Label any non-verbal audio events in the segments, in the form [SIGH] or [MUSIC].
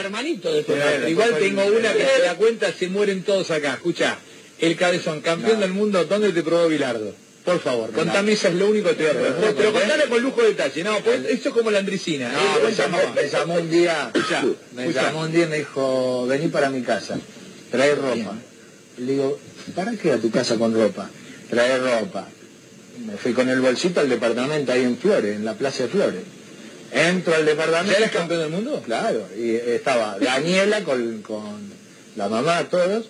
hermanito de Bueno, igual tengo una que se da cuenta, se mueren todos acá. Escucha, el cabezón, campeón del mundo, ¿dónde te probó Bilardo? Por favor, contame, eso es lo único que te voy a preguntar. Pero contale con lujo de detalle, no, pues eso es como la andricina. No, Eh, me llamó, me llamó un día, Escuchá, me escuchá. llamó un día y me dijo, vení para mi casa, trae ropa. Le digo, ¿para qué a tu casa con ropa? Trae ropa. Me fui con el bolsito al departamento ahí en Flores, en la Plaza de Flores. Entro al departamento. ¿Ya eres campeón del mundo? Claro, y estaba Daniela con, con la mamá, todos.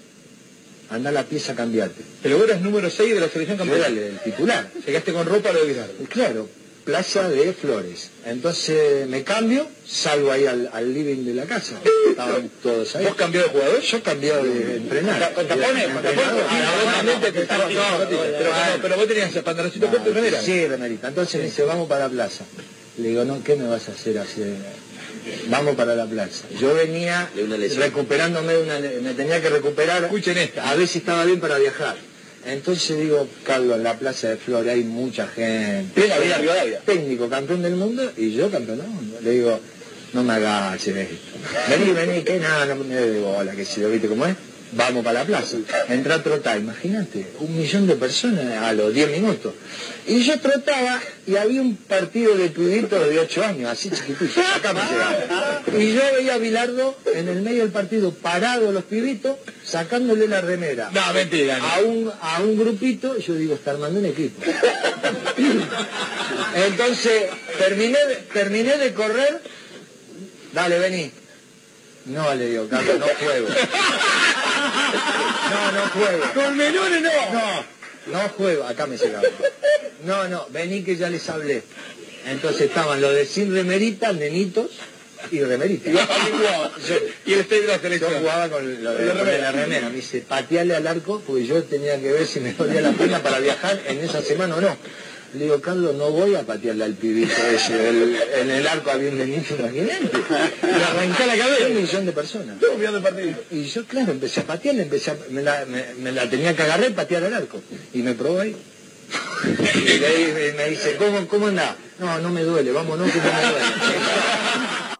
Anda a la pieza a cambiarte. Pero vos eras número 6 de la selección Yo era campeona. el, titular. Llegaste con ropa de Bilardo. Claro, Plaza de Flores. Entonces me cambio, salgo ahí al, al living de la casa. Estaban todos ahí. ¿Vos cambió de jugador? Yo cambié de entrenar. ¿Con tapones? ¿Con tapones? Ah, pero vos tenías pantaloncito corto y remera. Sí, remerita. Entonces me dice, vamos para la plaza. Le digo, no, ¿qué me vas a hacer así? Vamos para la plaza. Yo venía De una lesión. recuperándome, de una, me tenía que recuperar. Escuchen esta. A ver si estaba bien para viajar. Entonces digo, Carlos, en la plaza de Flores hay mucha gente. Técnico, campeón del mundo, y yo campeón del mundo. Le digo, no me hagas esto. Vení, vení, que nada, no me de bola, que si lo viste cómo es. Vamos para la plaza. Entra a trotar, imagínate, un millón de personas a los 10 minutos. Y yo trotaba y había un partido de pibitos de 8 años, así chiquititos, [LAUGHS] acá me llegaba. Y yo veía a Bilardo en el medio del partido, parado los pibitos, sacándole la remera No, mentira. no. a un, a un grupito, yo digo, está armando un equipo. [LAUGHS] Entonces, terminé, terminé de correr, dale, vení. No, le digo, Carlos, no juego. [LAUGHS] No, no juego. Con menores no. No, no juego, acá me llegaba. No, no, vení que ya les hablé. Entonces estaban los de sin remerita, nenitos y remeritas. Yo- Y el stage de la yo selección. jugaba con, lo de, La con remera. la remera. Me dice, pateale al arco, porque yo tenía que ver si me dolía la pena para viajar en esa semana o no. Le digo, Carlos, no voy a patearle al pibito ese. El- en el arco había un nenito, imagínate. Le arrancá la cabeza. Un millón de personas. Partido. Y yo, claro, empecé a patearle, empecé a- me, la, me- me la tenía que agarrar y patear al arco. Y me probó ahí. Y me, me dice, ¿cómo, cómo anda? No, no me duele, vámonos que no me duele.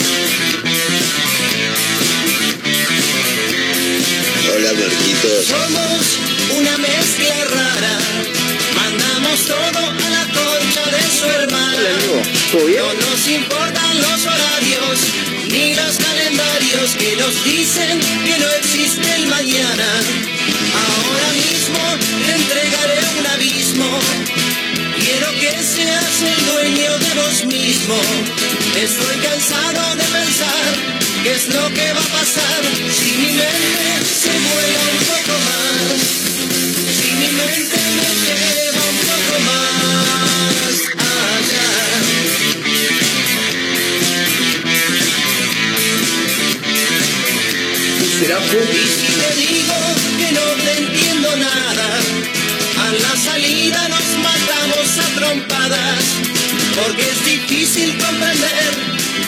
Somos una mezcla rara. Mandamos todo a la concha de su hermana. No nos importan los horarios ni los calendarios que nos dicen que no existe el mañana. Ahora mismo te entregaré un abismo. Quiero que seas el dueño de vos mismo. Estoy cansado de pensar qué es lo que va a pasar si mi mente se vuela un poco más. Si mi mente me lleva un poco más allá. ¿Será Y si te digo que no te entiendo nada, a la salida nos matamos a trompadas, porque es difícil comprender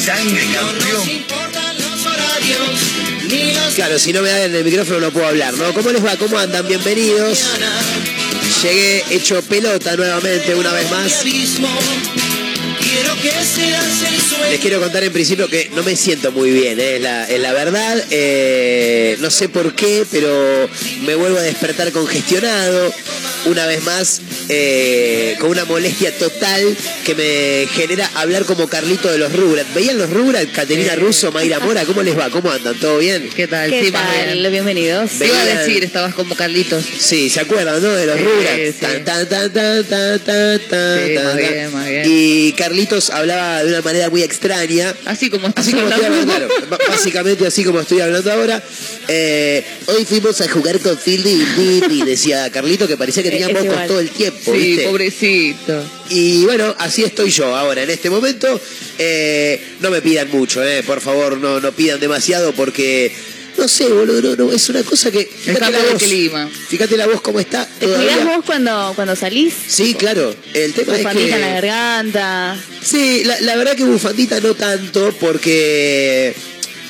sangre, campeón. Claro, si no me dan el micrófono no puedo hablar, ¿no? ¿Cómo les va? ¿Cómo andan? Bienvenidos. Llegué hecho pelota nuevamente, una vez más. Les quiero contar en principio que no me siento muy bien, ¿eh? es, la, es la verdad. Eh, no sé por qué, pero me vuelvo a despertar congestionado. Una vez más, eh, con una molestia total que me genera hablar como Carlito de los Rugrats. ¿Veían los Rugrats? Caterina Russo, Mayra Mora, ¿cómo les va? ¿Cómo andan? ¿Todo bien? ¿Qué tal? ¿Qué sí, tal? bien. Bienvenidos. Te iba a decir, estabas como Carlitos. Sí, ¿se acuerdan, no? De los Rugrats. Y Carlitos hablaba de una manera muy extraña. Así como estás Así como estoy hablando. claro, básicamente así como estoy hablando ahora. Eh, hoy fuimos a jugar con Fildi y Titi, decía Carlito, que parecía que tenía mocos todo el tiempo. Sí, ¿viste? pobrecito. Y bueno, así estoy yo ahora en este momento. Eh, no me pidan mucho, eh, por favor, no, no pidan demasiado porque. No sé, boludo, no, no, es una cosa que. Fíjate Está la voz. clima. Fíjate la voz cómo está. ¿Te cuidás vos cuando, cuando salís? Sí, claro. El tema es Bufandita en la garganta. Sí, la, la verdad que bufandita no tanto, porque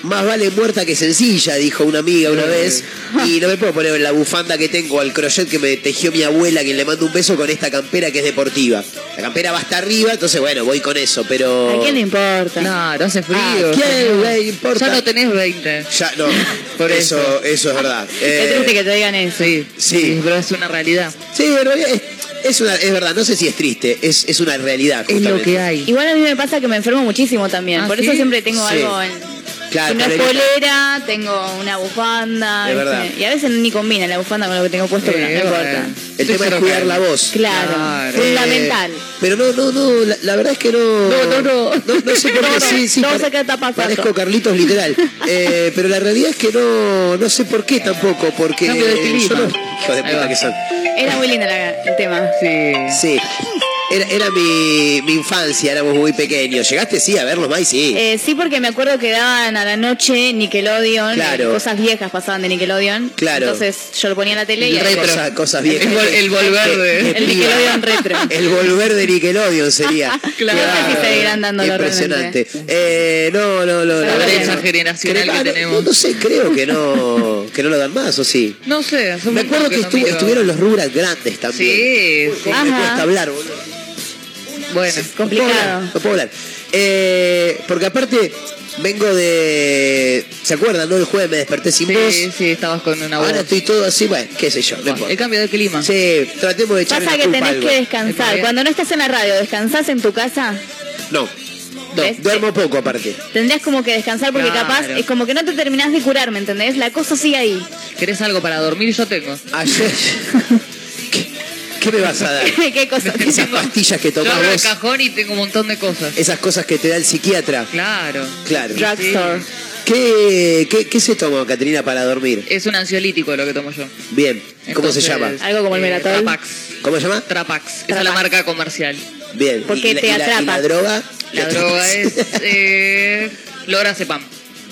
más vale muerta que sencilla, dijo una amiga una vez. Y no me puedo poner la bufanda que tengo al crochet que me tejió mi abuela, quien le mando un beso con esta campera que es deportiva. La campera va hasta arriba, entonces bueno, voy con eso, pero. ¿A quién le importa? No, no hace frío. Ah, ¿quién le importa? Ya no tenés 20. Ya, no, Por eso, eso. eso es verdad. Qué Eh, triste que te digan eso. Sí, Sí. pero es una realidad. Sí, en realidad es, es, una, es verdad, no sé si es triste, es, es una realidad. Es lo que hay. Igual a mí me pasa que me enfermo muchísimo también. ¿Ah, Por sí? eso siempre tengo Sí. algo en... Claro, si no es polerita. polera, tengo una bufanda. Y a veces ni combina la bufanda con lo que tengo puesto, pero no, Eh, no bueno. importa. El tema es cuidar la voz. Claro, Claro. fundamental. Eh, pero no, no, no, la, la verdad es que no. No, no, no. No, no sé por [LAUGHS] qué, No, no, sí, sí. no pare- sé qué está pasando. Parezco Carlitos literal. [LAUGHS] Eh, pero la realidad es que no, no sé por qué tampoco, porque. Cambio de yo clima. no- Hijos de Ahí puta va. que son. Era muy lindo la- el tema. Sí. Sí. Era, era mi, mi infancia, éramos muy pequeños. ¿Llegaste, sí, a verlos, May? Sí. Eh, sí, porque me acuerdo que daban a la noche Nickelodeon, Claro. eh, cosas viejas pasaban de Nickelodeon. Claro. Entonces yo lo ponía en la tele y retro. Cosas, cosas viejas. El, vol- el volver de... El piba. Nickelodeon retro. [LAUGHS] El volver de Nickelodeon sería. [LAUGHS] Claro. No sé si seguirán dándolo Impresionante. Eh, no, no, no. La brecha generacional Creo- que ah, tenemos. No, sé, creo que no, que no lo dan más, ¿o sí? No sé, hace un Me acuerdo que, no estuvieron los Rugrats grandes también. Sí, sí. ¿Cómo me Ajá. cuesta hablar, boludo? Bueno, complicado. No puedo hablar. Eh, porque aparte, vengo de. ¿Se acuerdan, no? El jueves me desperté sin voz. sí, sí, estabas con una voz. Ahora estoy todo así, bueno, qué sé yo, no Bueno, el cambio de clima. Sí, tratemos de echarle Pasa la que tenés algo. que descansar. Cuando no estás en la radio, ¿descansás en tu casa? No, no, ¿Ves? duermo poco aparte. Tendrías como que descansar porque Claro. capaz es como que no te terminás de curar, ¿me entendés? La cosa sigue ahí. ¿Querés algo para dormir? Yo tengo. Ayer. ¿Qué, me vas a dar? [LAUGHS] ¿Qué cosa? [LAUGHS] Esas pastillas que Yo tomás el vos, cajón y tengo un montón de cosas. esas cosas que te da el psiquiatra. Claro. Claro. Drugstore. ¿Qué, qué, qué se toma, Caterina, para dormir? Es un ansiolítico lo que tomo yo. Bien. ¿Cómo se llama? Algo como el Melatol. Trapax. ¿Cómo se llama? Trapax. Esa es la marca comercial. Bien. Porque ¿Y la- te y la- y atrapa. la droga? La ¿Qué droga atrapa? es eh, Lorazepam.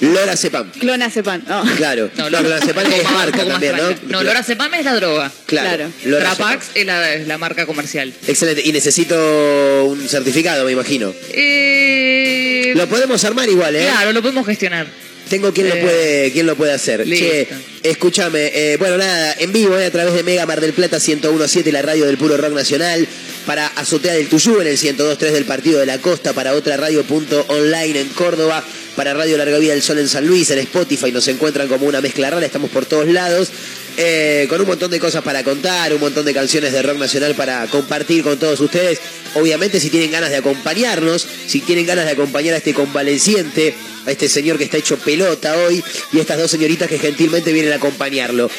Lorazepam. Clonazepam. Oh. Claro. No, No, Lorazepam es más- marca también, ¿no? No, Lorazepam es la droga. Claro. Claro. Trapax es la, es la marca comercial. Excelente. Y necesito un certificado, me imagino. Eh, Lo podemos armar igual, ¿eh? Claro, lo podemos gestionar. Tengo quien lo Eh, puede, quien lo puede hacer. listo. Che, escúchame, eh, bueno nada, en vivo eh, a través de Mega Mar del Plata 1017, la radio del puro rock nacional, para Azotea del Tuyú en el 1023 del Partido de la Costa, para otra radio punto online en Córdoba, para Radio Larga Vida del Sol en San Luis, en Spotify nos encuentran como una mezcla rara, estamos por todos lados. eh, con un montón de cosas para contar, un montón de canciones de rock nacional para compartir con todos ustedes. Obviamente si tienen ganas de acompañarnos, si tienen ganas de acompañar a este convaleciente, a este señor que está hecho pelota hoy y estas dos señoritas que gentilmente vienen a acompañarlo.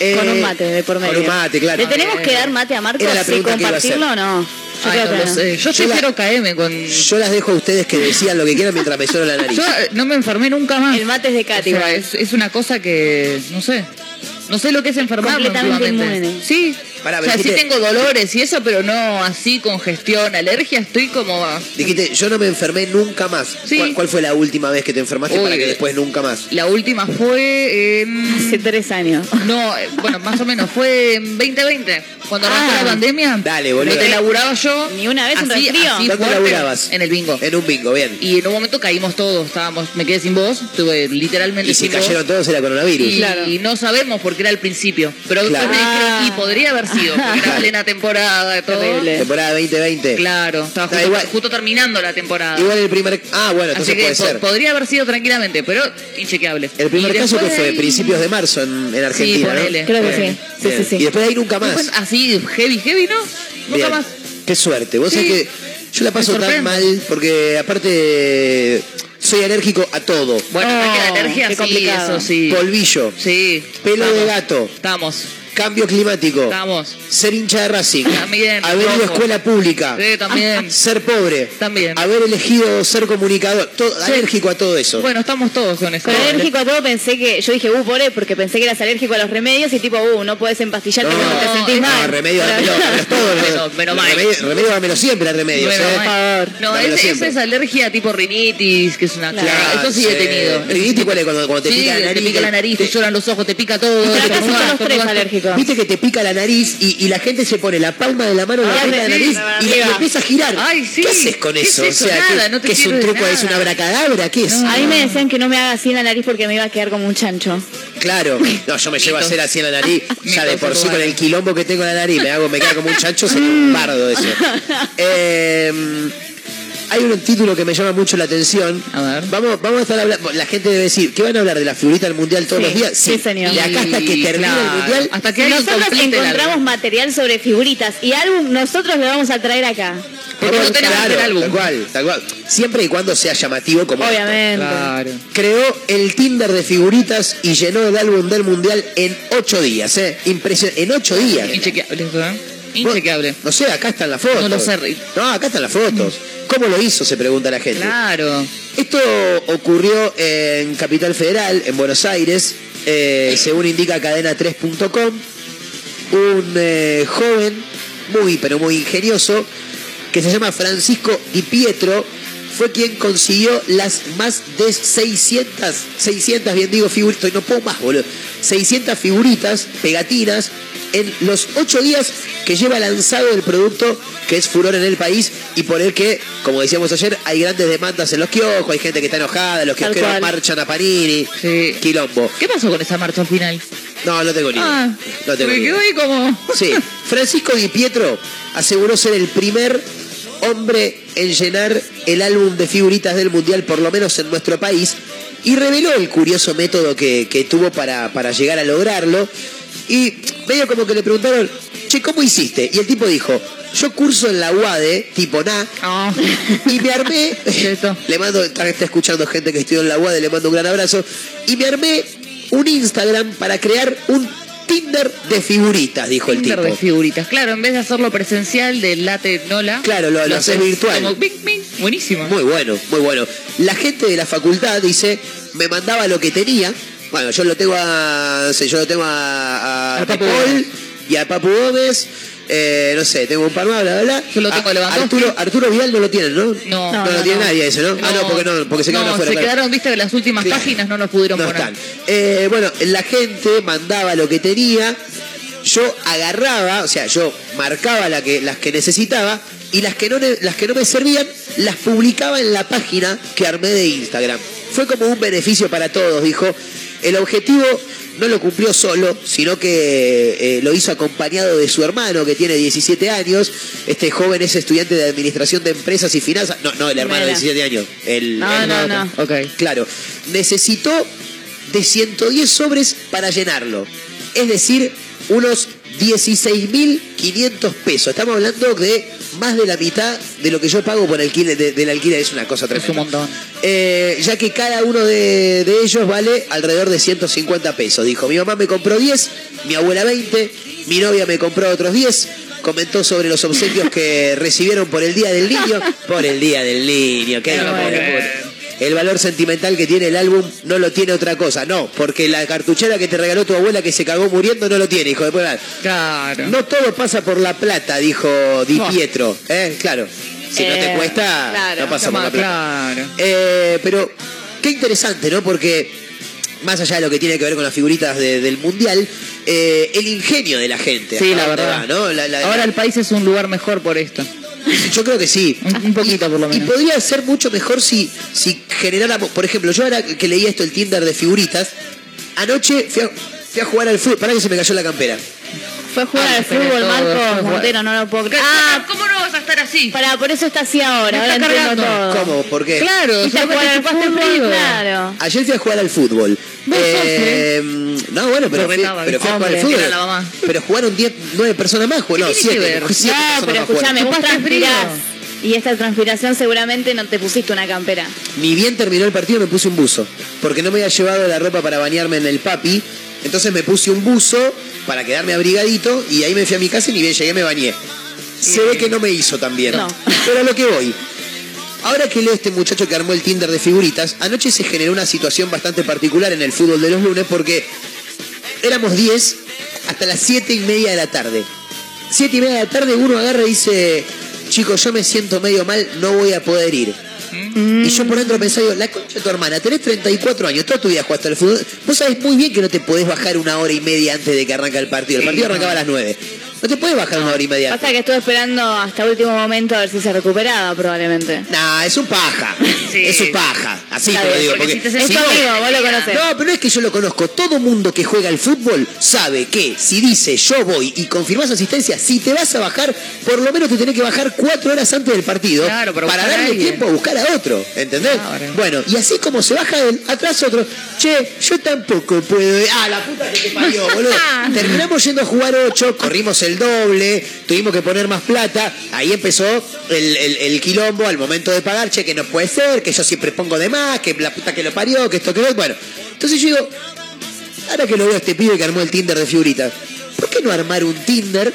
Eh, Con un mate de por medio. Con un mate, claro. ¿Le tenemos que dar mate a Marcos Era la y pregunta que iba a hacer. compartirlo o no? Yo Ay, no que lo no. sé. Yo Yo la- prefiero KM con. Yo las dejo a ustedes que decían lo que quieran mientras me suena la nariz. Yo eh, no me enfermé nunca más. El mate es de Katy. O sea, es, es una cosa que. No sé. No sé lo que es enfermarme Completamente inmune. Sí, Pará, O sea, sí tengo dolores y eso, pero no así, congestión, alergia, estoy como... dijiste, yo no me enfermé nunca más. Sí. ¿Cuál, cuál fue la última vez que te enfermaste Uy, para que después nunca más? La última fue en... Hace tres años. [LAUGHS] No, eh, bueno, más o menos, fue en 2020, cuando arrancó Ah. la pandemia. Dale, boludo. Donde laburaba yo. Ni una vez así, resfrío. así ¿Dónde fuerte, laburabas? En el bingo. En un bingo, bien. Y en un momento caímos todos, estábamos, me quedé sin voz, tuve literalmente Y si voz. cayeron todos era coronavirus. Y, Claro. y no sabemos porque era el principio. Pero después Claro. me dijeron, Ah. y podría haber sido, porque [LAUGHS] era plena temporada de todo. Terrible. Temporada 2020. Claro, estaba justo, igual. justo terminando la temporada. Igual el primer... Ah, bueno, entonces Así que puede po- ser. podría haber sido tranquilamente, pero inchequeable. El primer Y caso que fue ahí- principios de marzo en, en Argentina, ¿no? ponele. Creo que sí. Sí, sí, sí. Y después de ahí nunca más. Después, así, heavy, heavy, ¿no? Nunca Bien. más. Qué suerte. Vos Sí. sabés que yo la paso tan mal porque aparte soy alérgico a todo. Bueno, Oh, ataque de alergia, sí, complicado. eso sí. Polvillo, Sí. pelo Estamos. de gato, Estamos, cambio climático, estamos. ser hincha de Racing, También, haber ido a escuela pública, Sí, también. [LAUGHS] ser pobre, También. haber elegido ser comunicador, todo, Sí. alérgico a todo eso. Bueno, estamos todos con eso. Con alérgico a todo pensé que, yo dije, uh, pobre, porque pensé que eras alérgico a los remedios y tipo, uh, no puedes empastillarte No, cuando te sentís no, mal. [LAUGHS] No, remedio, Pero- dámelo, todos. Menos- menos mal. Remedio, remedio dámelo siempre, remedios. Bueno, ¿eh? por. No, esa es alergia tipo rinitis, que es una Claro. Eso sí he tenido. ¿Rinitis cuál es? Cuando, cuando te sí, pica la nariz. te pica la nariz, te lloran los ojos, te pica todo. Pero te acá somos tres estornudas. Viste que te pica la nariz y, y la gente se pone la palma de la mano en la Ay, punta de la nariz y, empieza a girar. Ay, sí. ¿Qué haces con ¿Qué eso? es eso? O sea, Nada, ¿qué, no te qué es un truco? ¿Es una abracadabra? ¿Qué es? A mí me decían que no me haga así en la nariz porque me iba a quedar como un chancho. Claro. [LAUGHS] No, yo me llevo a hacer así en la nariz. [LAUGHS] Ya de por sí con el quilombo que tengo en la nariz. Me hago, me queda como un chancho, sería un bardo eso. [LAUGHS] Eh, hay un título que me llama mucho la atención. A ver. Vamos, vamos a estar hablando. La gente debe decir, ¿qué van a hablar de la figurita del mundial todos Sí, los días? sí, señor. De acá hasta que termine claro, el mundial. Hasta que nosotros encontramos material sobre figuritas y álbum, nosotros le vamos a traer acá. Porque no tenemos claro, el álbum. tal cual, tal cual. Siempre y cuando sea llamativo como. Obviamente. Claro. Creó el Tinder de figuritas y llenó el álbum del mundial en ocho días, ¿eh? Impresionante. En ocho días. Inchequeable ¿eh? Inchequeable. No sé, acá están las fotos. No lo sé. No, acá están las fotos. ¿Cómo lo hizo? Se pregunta la gente. Claro. Esto ocurrió en Capital Federal, en Buenos Aires, eh, según indica cadena3.com. Un eh, joven muy, pero muy ingenioso, que se llama Francisco Di Pietro, fue quien consiguió las más de 600, 600, bien digo, figuritas, no puedo más, boludo, 600 figuritas, pegatinas, en los ocho días que lleva lanzado el producto que es furor en el país y por el que, como decíamos ayer, hay grandes demandas en los kioscos, hay gente que está enojada, los kiosqueros marchan a Panini, Sí. quilombo. ¿Qué pasó con esa marcha al final? No, no tengo ni idea. Ah, no tengo me quedo ahí como... Sí, Francisco Di Pietro aseguró ser el primer hombre en llenar el álbum de figuritas del Mundial, por lo menos en nuestro país, y reveló el curioso método que, que tuvo para, para llegar a lograrlo. Y medio como que le preguntaron, che, ¿cómo hiciste? Y el tipo dijo, yo curso en la UADE, tipo NA, Ah. [LAUGHS] y me armé, [LAUGHS] [LAUGHS] le mando, está escuchando gente que estudió en la UADE, le mando un gran abrazo, y me armé un Instagram para crear un Tinder de figuritas, dijo el Tinder tipo. de figuritas. Claro, en vez de hacerlo presencial del late Nola. Claro, lo- lo haces virtual. Como bing, bing. Buenísimo. Muy bueno, muy bueno. La gente de la facultad dice, me mandaba lo que tenía. Bueno, yo lo tengo a. yo lo tengo a. a, A Paul y a Papu Gómez. Eh, no sé, tengo un par más, bla, bla, bla. Yo lo tengo A- a Lewandowski. Arturo, Arturo Vidal no lo tienen, ¿no? No, no, no, lo tiene no. nadie ese, ¿no? Ah, no, porque no, porque se quedaron no, afuera. se claro. quedaron, viste, que las últimas Claro. páginas no los pudieron No poner. están. Eh, bueno, la gente mandaba lo que tenía, yo agarraba, o sea, yo marcaba la que, las que necesitaba y las que, no, las que no me servían las publicaba en la página que armé de Instagram. Fue como un beneficio para todos, dijo. El objetivo no lo cumplió solo, sino que eh, lo hizo acompañado de su hermano, que tiene 17 años. Este joven es estudiante de Administración de Empresas y Finanzas. No, no, el hermano de Mira. 17 años. El, No, el no, no. Ok. Claro, necesitó de 110 sobres para llenarlo. Es decir, unos 16.500 pesos. Estamos hablando de más de la mitad de lo que yo pago por alquiler, de- del alquiler. Es una cosa tremenda. un montón. Eh, ya que cada uno de, de ellos vale alrededor de 150 pesos. Dijo, mi mamá me compró 10, mi abuela 20, mi novia me compró otros 10. Comentó sobre los obsequios que [LAUGHS] recibieron por el Día del Niño. Por el Día del Niño, qué Qué el valor sentimental que tiene el álbum no lo tiene otra cosa. No, porque la cartuchera que te regaló tu abuela que se cagó muriendo no lo tiene, hijo de puta. Claro. No todo pasa por la plata, dijo Di. Pietro. ¿eh? Claro. Si no te Eh, cuesta, claro, no pasa por la plata. claro. Eh, pero qué interesante, ¿no? Porque más allá de lo que tiene que ver con las figuritas de- del mundial, eh, el ingenio de la gente. Sí, ¿a la verdad. va, ¿no? La- la- Ahora la- el país es un lugar mejor por esto. Yo creo que sí. Un- poquito, Y- por lo Y menos. podría ser mucho mejor si, si generáramos, por ejemplo, yo ahora que leía esto, el Tinder de figuritas, anoche fui a, fui a jugar al fútbol. Para que se me cayó la campera. Fue jugar Ah, al fútbol, Marcos. Montero, no lo puedo creer. Ah, ¿cómo no vas a estar así? para, por eso está así ahora, Me ahora está entiendo cargando. todo. ¿Cómo? ¿Por qué? Claro, solamente jugar al fútbol, frío. claro. Ayer fui a jugar al fútbol. Vos sos, Eh, no, bueno, pero fui, pero fui a jugar al fútbol. era la mamá. Pero jugaron 10, 9 personas más. No, tiene que 7. ver? No, pero escúchame, vos transpirás. Y esta transpiración seguramente no te pusiste una campera. Ni bien terminó el partido me puse un buzo. Porque no me había llevado la ropa para bañarme en el papi. Entonces me puse un buzo para quedarme abrigadito y ahí me fui a mi casa y ni bien llegué me bañé. Se ve que no me hizo tan bien. No. Pero a lo que voy. Ahora que leo este muchacho que armó el Tinder de figuritas, anoche se generó una situación bastante particular en el fútbol de los lunes porque éramos 10 hasta las 7 y media de la tarde. 7 y media de la tarde uno agarra y dice, chicos, yo me siento medio mal, no voy a poder ir. Y yo por dentro pensaba, digo, la concha de tu hermana, tenés 34 años, toda tu vida jugaste al fútbol. Vos sabés muy bien que no te podés bajar una hora y media antes de que arranca el partido. El partido arrancaba a las 9. No te podés bajar una hora y media. Pasa que estuve esperando hasta último momento a ver si se recuperaba probablemente. Nah, es un paja. [LAUGHS] Sí. Es un paja. Así te lo digo. porque Porque si te Es tu amigo, vos lo conocés. No, pero no es que yo lo conozco. Todo mundo que juega al fútbol sabe que si dice yo voy y confirmás asistencia, si te vas a bajar, por lo menos te tenés que bajar cuatro horas antes del partido Claro, para para darle alguien. tiempo a buscar a otro. ¿Entendés? Claro. Bueno, y así como se baja él, atrás otro. Che, yo tampoco puedo. ir". Ah, la puta que te parió, [LAUGHS] boludo. [LAUGHS] Terminamos yendo a jugar ocho, corrimos el doble, tuvimos que poner más plata. Ahí empezó el, el- el quilombo al momento de pagar. Che, que no puede ser, que yo siempre pongo de más, que la puta que lo parió, que esto que lo. Bueno, entonces yo digo, ahora que lo veo a este pibe que armó el Tinder de figuritas, ¿por qué no armar un Tinder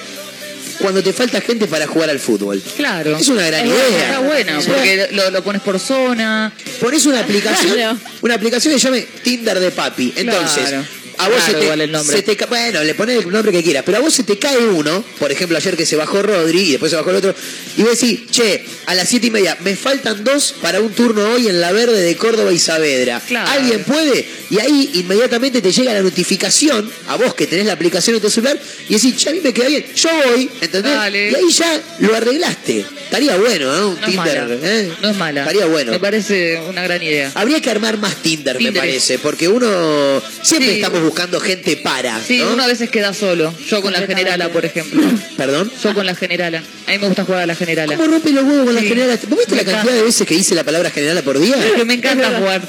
cuando te falta gente para jugar al fútbol? Claro. Es una gran Es idea. buena, Está porque lo, lo pones por zona. Pones una [LAUGHS] aplicación, Claro. una aplicación que se llame Tinder de papi. Entonces, Claro. A vos se te, igual el nombre. se te ca- bueno, le pones el nombre que quieras, pero a vos se te cae uno, por ejemplo ayer que se bajó Rodri y después se bajó el otro, y vos decís, che, a las siete y media, me faltan dos para un turno hoy en la verde de Córdoba y Saavedra. Claro. ¿Alguien puede? Y ahí inmediatamente te llega la notificación, a vos que tenés la aplicación en tu celular, y decís, che, a mí me queda bien, yo voy, ¿entendés? Dale. Y ahí ya lo arreglaste. Estaría bueno, ¿no? Un No es Tinder, mala. ¿eh? No es mala. Estaría bueno. Me parece una gran idea. Habría que armar más Tinder, me parece, porque uno siempre Sí. estamos buscando gente para. Sí, ¿no? uno a veces queda solo. Yo con la generala, por ejemplo. Perdón. Yo con la generala. A mí me gusta jugar a la generala. ¿Cómo rompe los huevos con la generala? ¿Vos viste Me la cantidad encanta. de veces que dice la palabra generala por día? Es que me encanta jugar.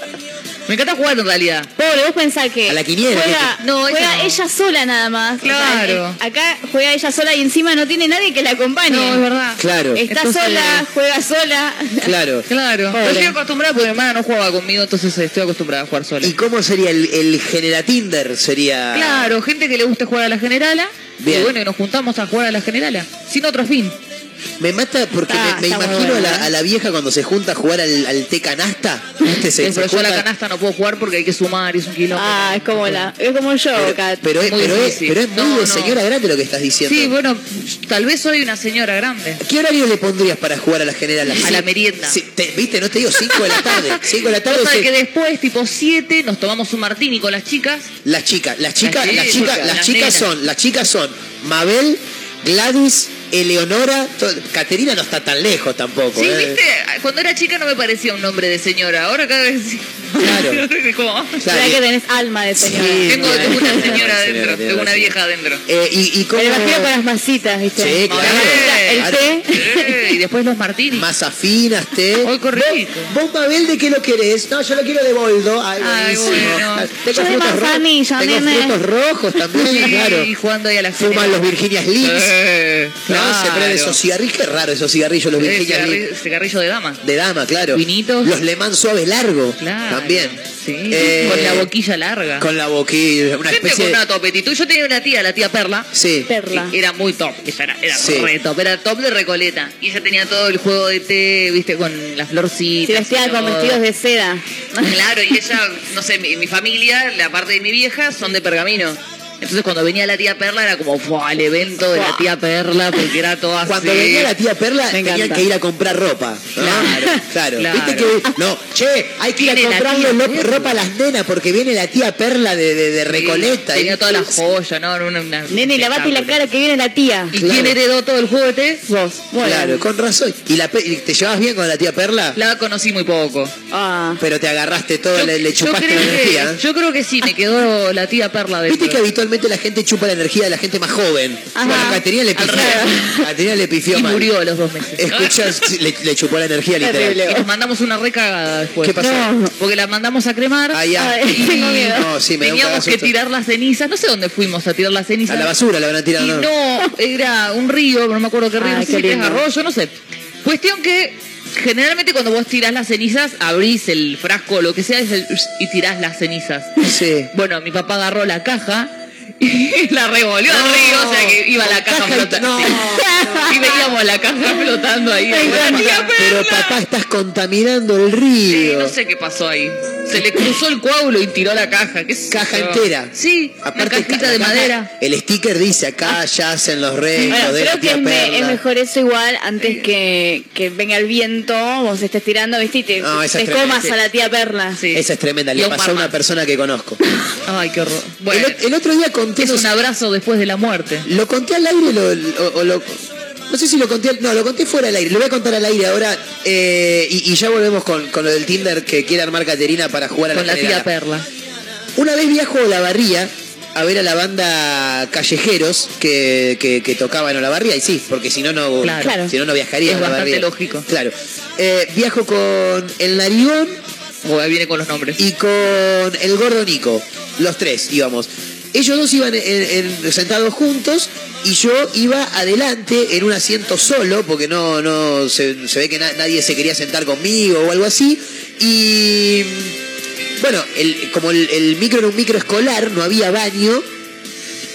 Me encanta jugar en realidad. Pobre, vos pensás que A la quiniela, juega. No, juega ella no. ella sola nada más. O sea, Claro. eh, acá juega ella sola y encima no tiene nadie que la acompañe. No, es verdad. Claro, Está Entonces- sola, juega sola. claro. [LAUGHS] Claro. Pobre. Yo estoy acostumbrada porque mi hermana no jugaba conmigo, entonces estoy acostumbrada a jugar sola. ¿Y cómo sería el, el genera Tinder? Sería. Claro, gente que le guste jugar a la generala. Bien. Y bueno, y nos juntamos a jugar a la generala. Sin otro fin. Me mata porque Está- me, me está muy imagino a, bueno, la, ¿eh? a la vieja cuando se junta a jugar al, al té canasta. ¿viste? Se- se pero yo a la canasta no puedo jugar porque hay que sumar y es un kilómetro. Ah, es como la, es como yo, Pero, Kat. pero es, Muy pero es- difícil. pero es muy No, de no. señora grande lo que estás diciendo. Sí, bueno, tal vez soy una señora grande. ¿Qué horario le pondrías para jugar a la general? A la merienda. Sí, te- ¿Viste? No te digo 5 de la tarde. [LAUGHS] 5 de la tarde. Cosa de se- que después, tipo 7, nos tomamos un martini con las chicas. Las chicas, las chicas, Las las chicas, chicas, las chicas son, las chicas son Mabel, Gladys, Eleonora, Caterina no está tan lejos tampoco. Sí, ¿eh? viste, cuando era chica no me parecía un nombre de señora. Ahora cada vez. Claro. [LAUGHS] Es como- Claro, Será que tenés alma de señora. Sí, Tengo, claro. tengo una señora adentro, tengo una vieja adentro. Eh, y, y cómo Me lo imagino con las masitas, ¿viste? Sí, claro. El Claro. té. Eh, y después los martinis. más afinas, té. Hoy corridito. ¿Vos, vos, Mabel, de qué lo querés? No, yo lo quiero de boldo. Ay, Ay, buenísimo. bueno. Tengo Yo de frutos rojos. manzanilla, Tengo frutos rojos también, Sí, claro. Y jugando ahí a la Fuman los Virginia Slims. Eh, No, se prende esos cigarrillos. Qué raro esos cigarrillos, los Virginia Slims. cigarri- cigarrillo de dama. De dama, claro. Vinitos. Los Le Mans suaves largos. Claro. También. Sí, Eh, con la boquilla larga. Con la boquilla, una Gente especie con de... una topetito. Yo tenía una tía, la tía Perla. Sí. Perla. Era muy top, ella era, era Sí. re top, era top de Recoleta. Y ella tenía todo el juego de té, viste, con las florcitas. Se vestía con vestidos de seda. Claro, y ella, no sé, mi, mi familia, la parte de mi vieja, son de pergamino. Entonces cuando venía la tía Perla era como, ¡fua! el evento de la tía Perla, porque era todo [LAUGHS] así. Cuando venía la tía Perla, tenían que ir a comprar ropa. Claro, claro. Claro. Viste que, no, che, hay que ir a comprarle tía ropa a las nenas porque viene la tía Perla de, de, de Recoleta. Tenía todas las joyas, ¿no? Una- una- Nene, lavate la cara que viene la tía. ¿Y quién heredó todo el juego de té? Vos. Bueno. Claro, con razón. ¿Y la te llevas bien con la tía Perla? La conocí muy poco. Ah. Pero te agarraste todo, Yo- le, le chupaste la que- energía. ¿eh? Yo creo que sí, me quedó la tía Perla de Viste que habitualmente la gente chupa la energía de la gente más joven. Ajá. Bueno, Caterina le pifió. Caterina le pifió Y mal. murió a los dos meses. Escuchas, [LAUGHS] le, le chupó la energía literal. Terrible. Y nos mandamos una recagada después. ¿Qué pasó? No. Porque la mandamos a cremar. Ah, ya. Ay, Y [LAUGHS] tengo miedo. No, sí, me da un teníamos que cagazo. tirar las cenizas. No sé dónde fuimos a tirar las cenizas. A la basura la van a tirar, Y ¿no? no, era un río, no me acuerdo qué río, Ay, no sé qué si es lindo. arroyo, no sé. Cuestión que generalmente cuando vos tirás las cenizas, abrís el frasco o lo que sea es el- y tirás las cenizas. Sí. Bueno, mi papá agarró la caja [LAUGHS] la revolvió al No. río, o sea que iba la caja, flotando. no, Sí. [LAUGHS] Y veíamos la caja flotando ahí. Pero papá, estás contaminando el Sí, río. no sé qué pasó ahí. Se le cruzó el coágulo y tiró la caja. ¿Qué Caja entera. Sí, Aparte, una cajita de caja, madera. El sticker dice acá yacen los restos Bueno, de creo que tía es, me- Perla. es mejor eso igual antes que, que venga el viento, vos estés tirando, viste, y te, No, esa te es tremenda, comas sí. a la tía Perla. Sí. Esa es tremenda, le pasó a una persona que conozco. [LAUGHS] Ay, qué horror. Bueno, El, el otro día conté, es no un sé- abrazo después de la muerte. lo conté al aire lo- o, o lo... No sé si lo conté, al- no, lo conté fuera del aire, lo voy a contar al aire ahora eh, y, y ya volvemos con, con lo del Tinder que quiere armar Caterina para jugar a Con la tía. Perla. Una vez viajo a Olavarría a ver a la banda Callejeros que, que, que tocaba en Olavarría, y sí, porque si no, no, Claro. Si no, no viajaría Es a Olavarría. lógico. Claro. Eh, viajo con el Narigón O ahí viene con los nombres. y con el Gordo Nico. Los tres íbamos. Ellos dos iban en- en- sentados juntos y yo iba adelante en un asiento solo, porque no, no se, se ve que na- nadie se quería sentar conmigo o algo así. Y bueno, el- como el, el micro era un micro escolar, no había baño.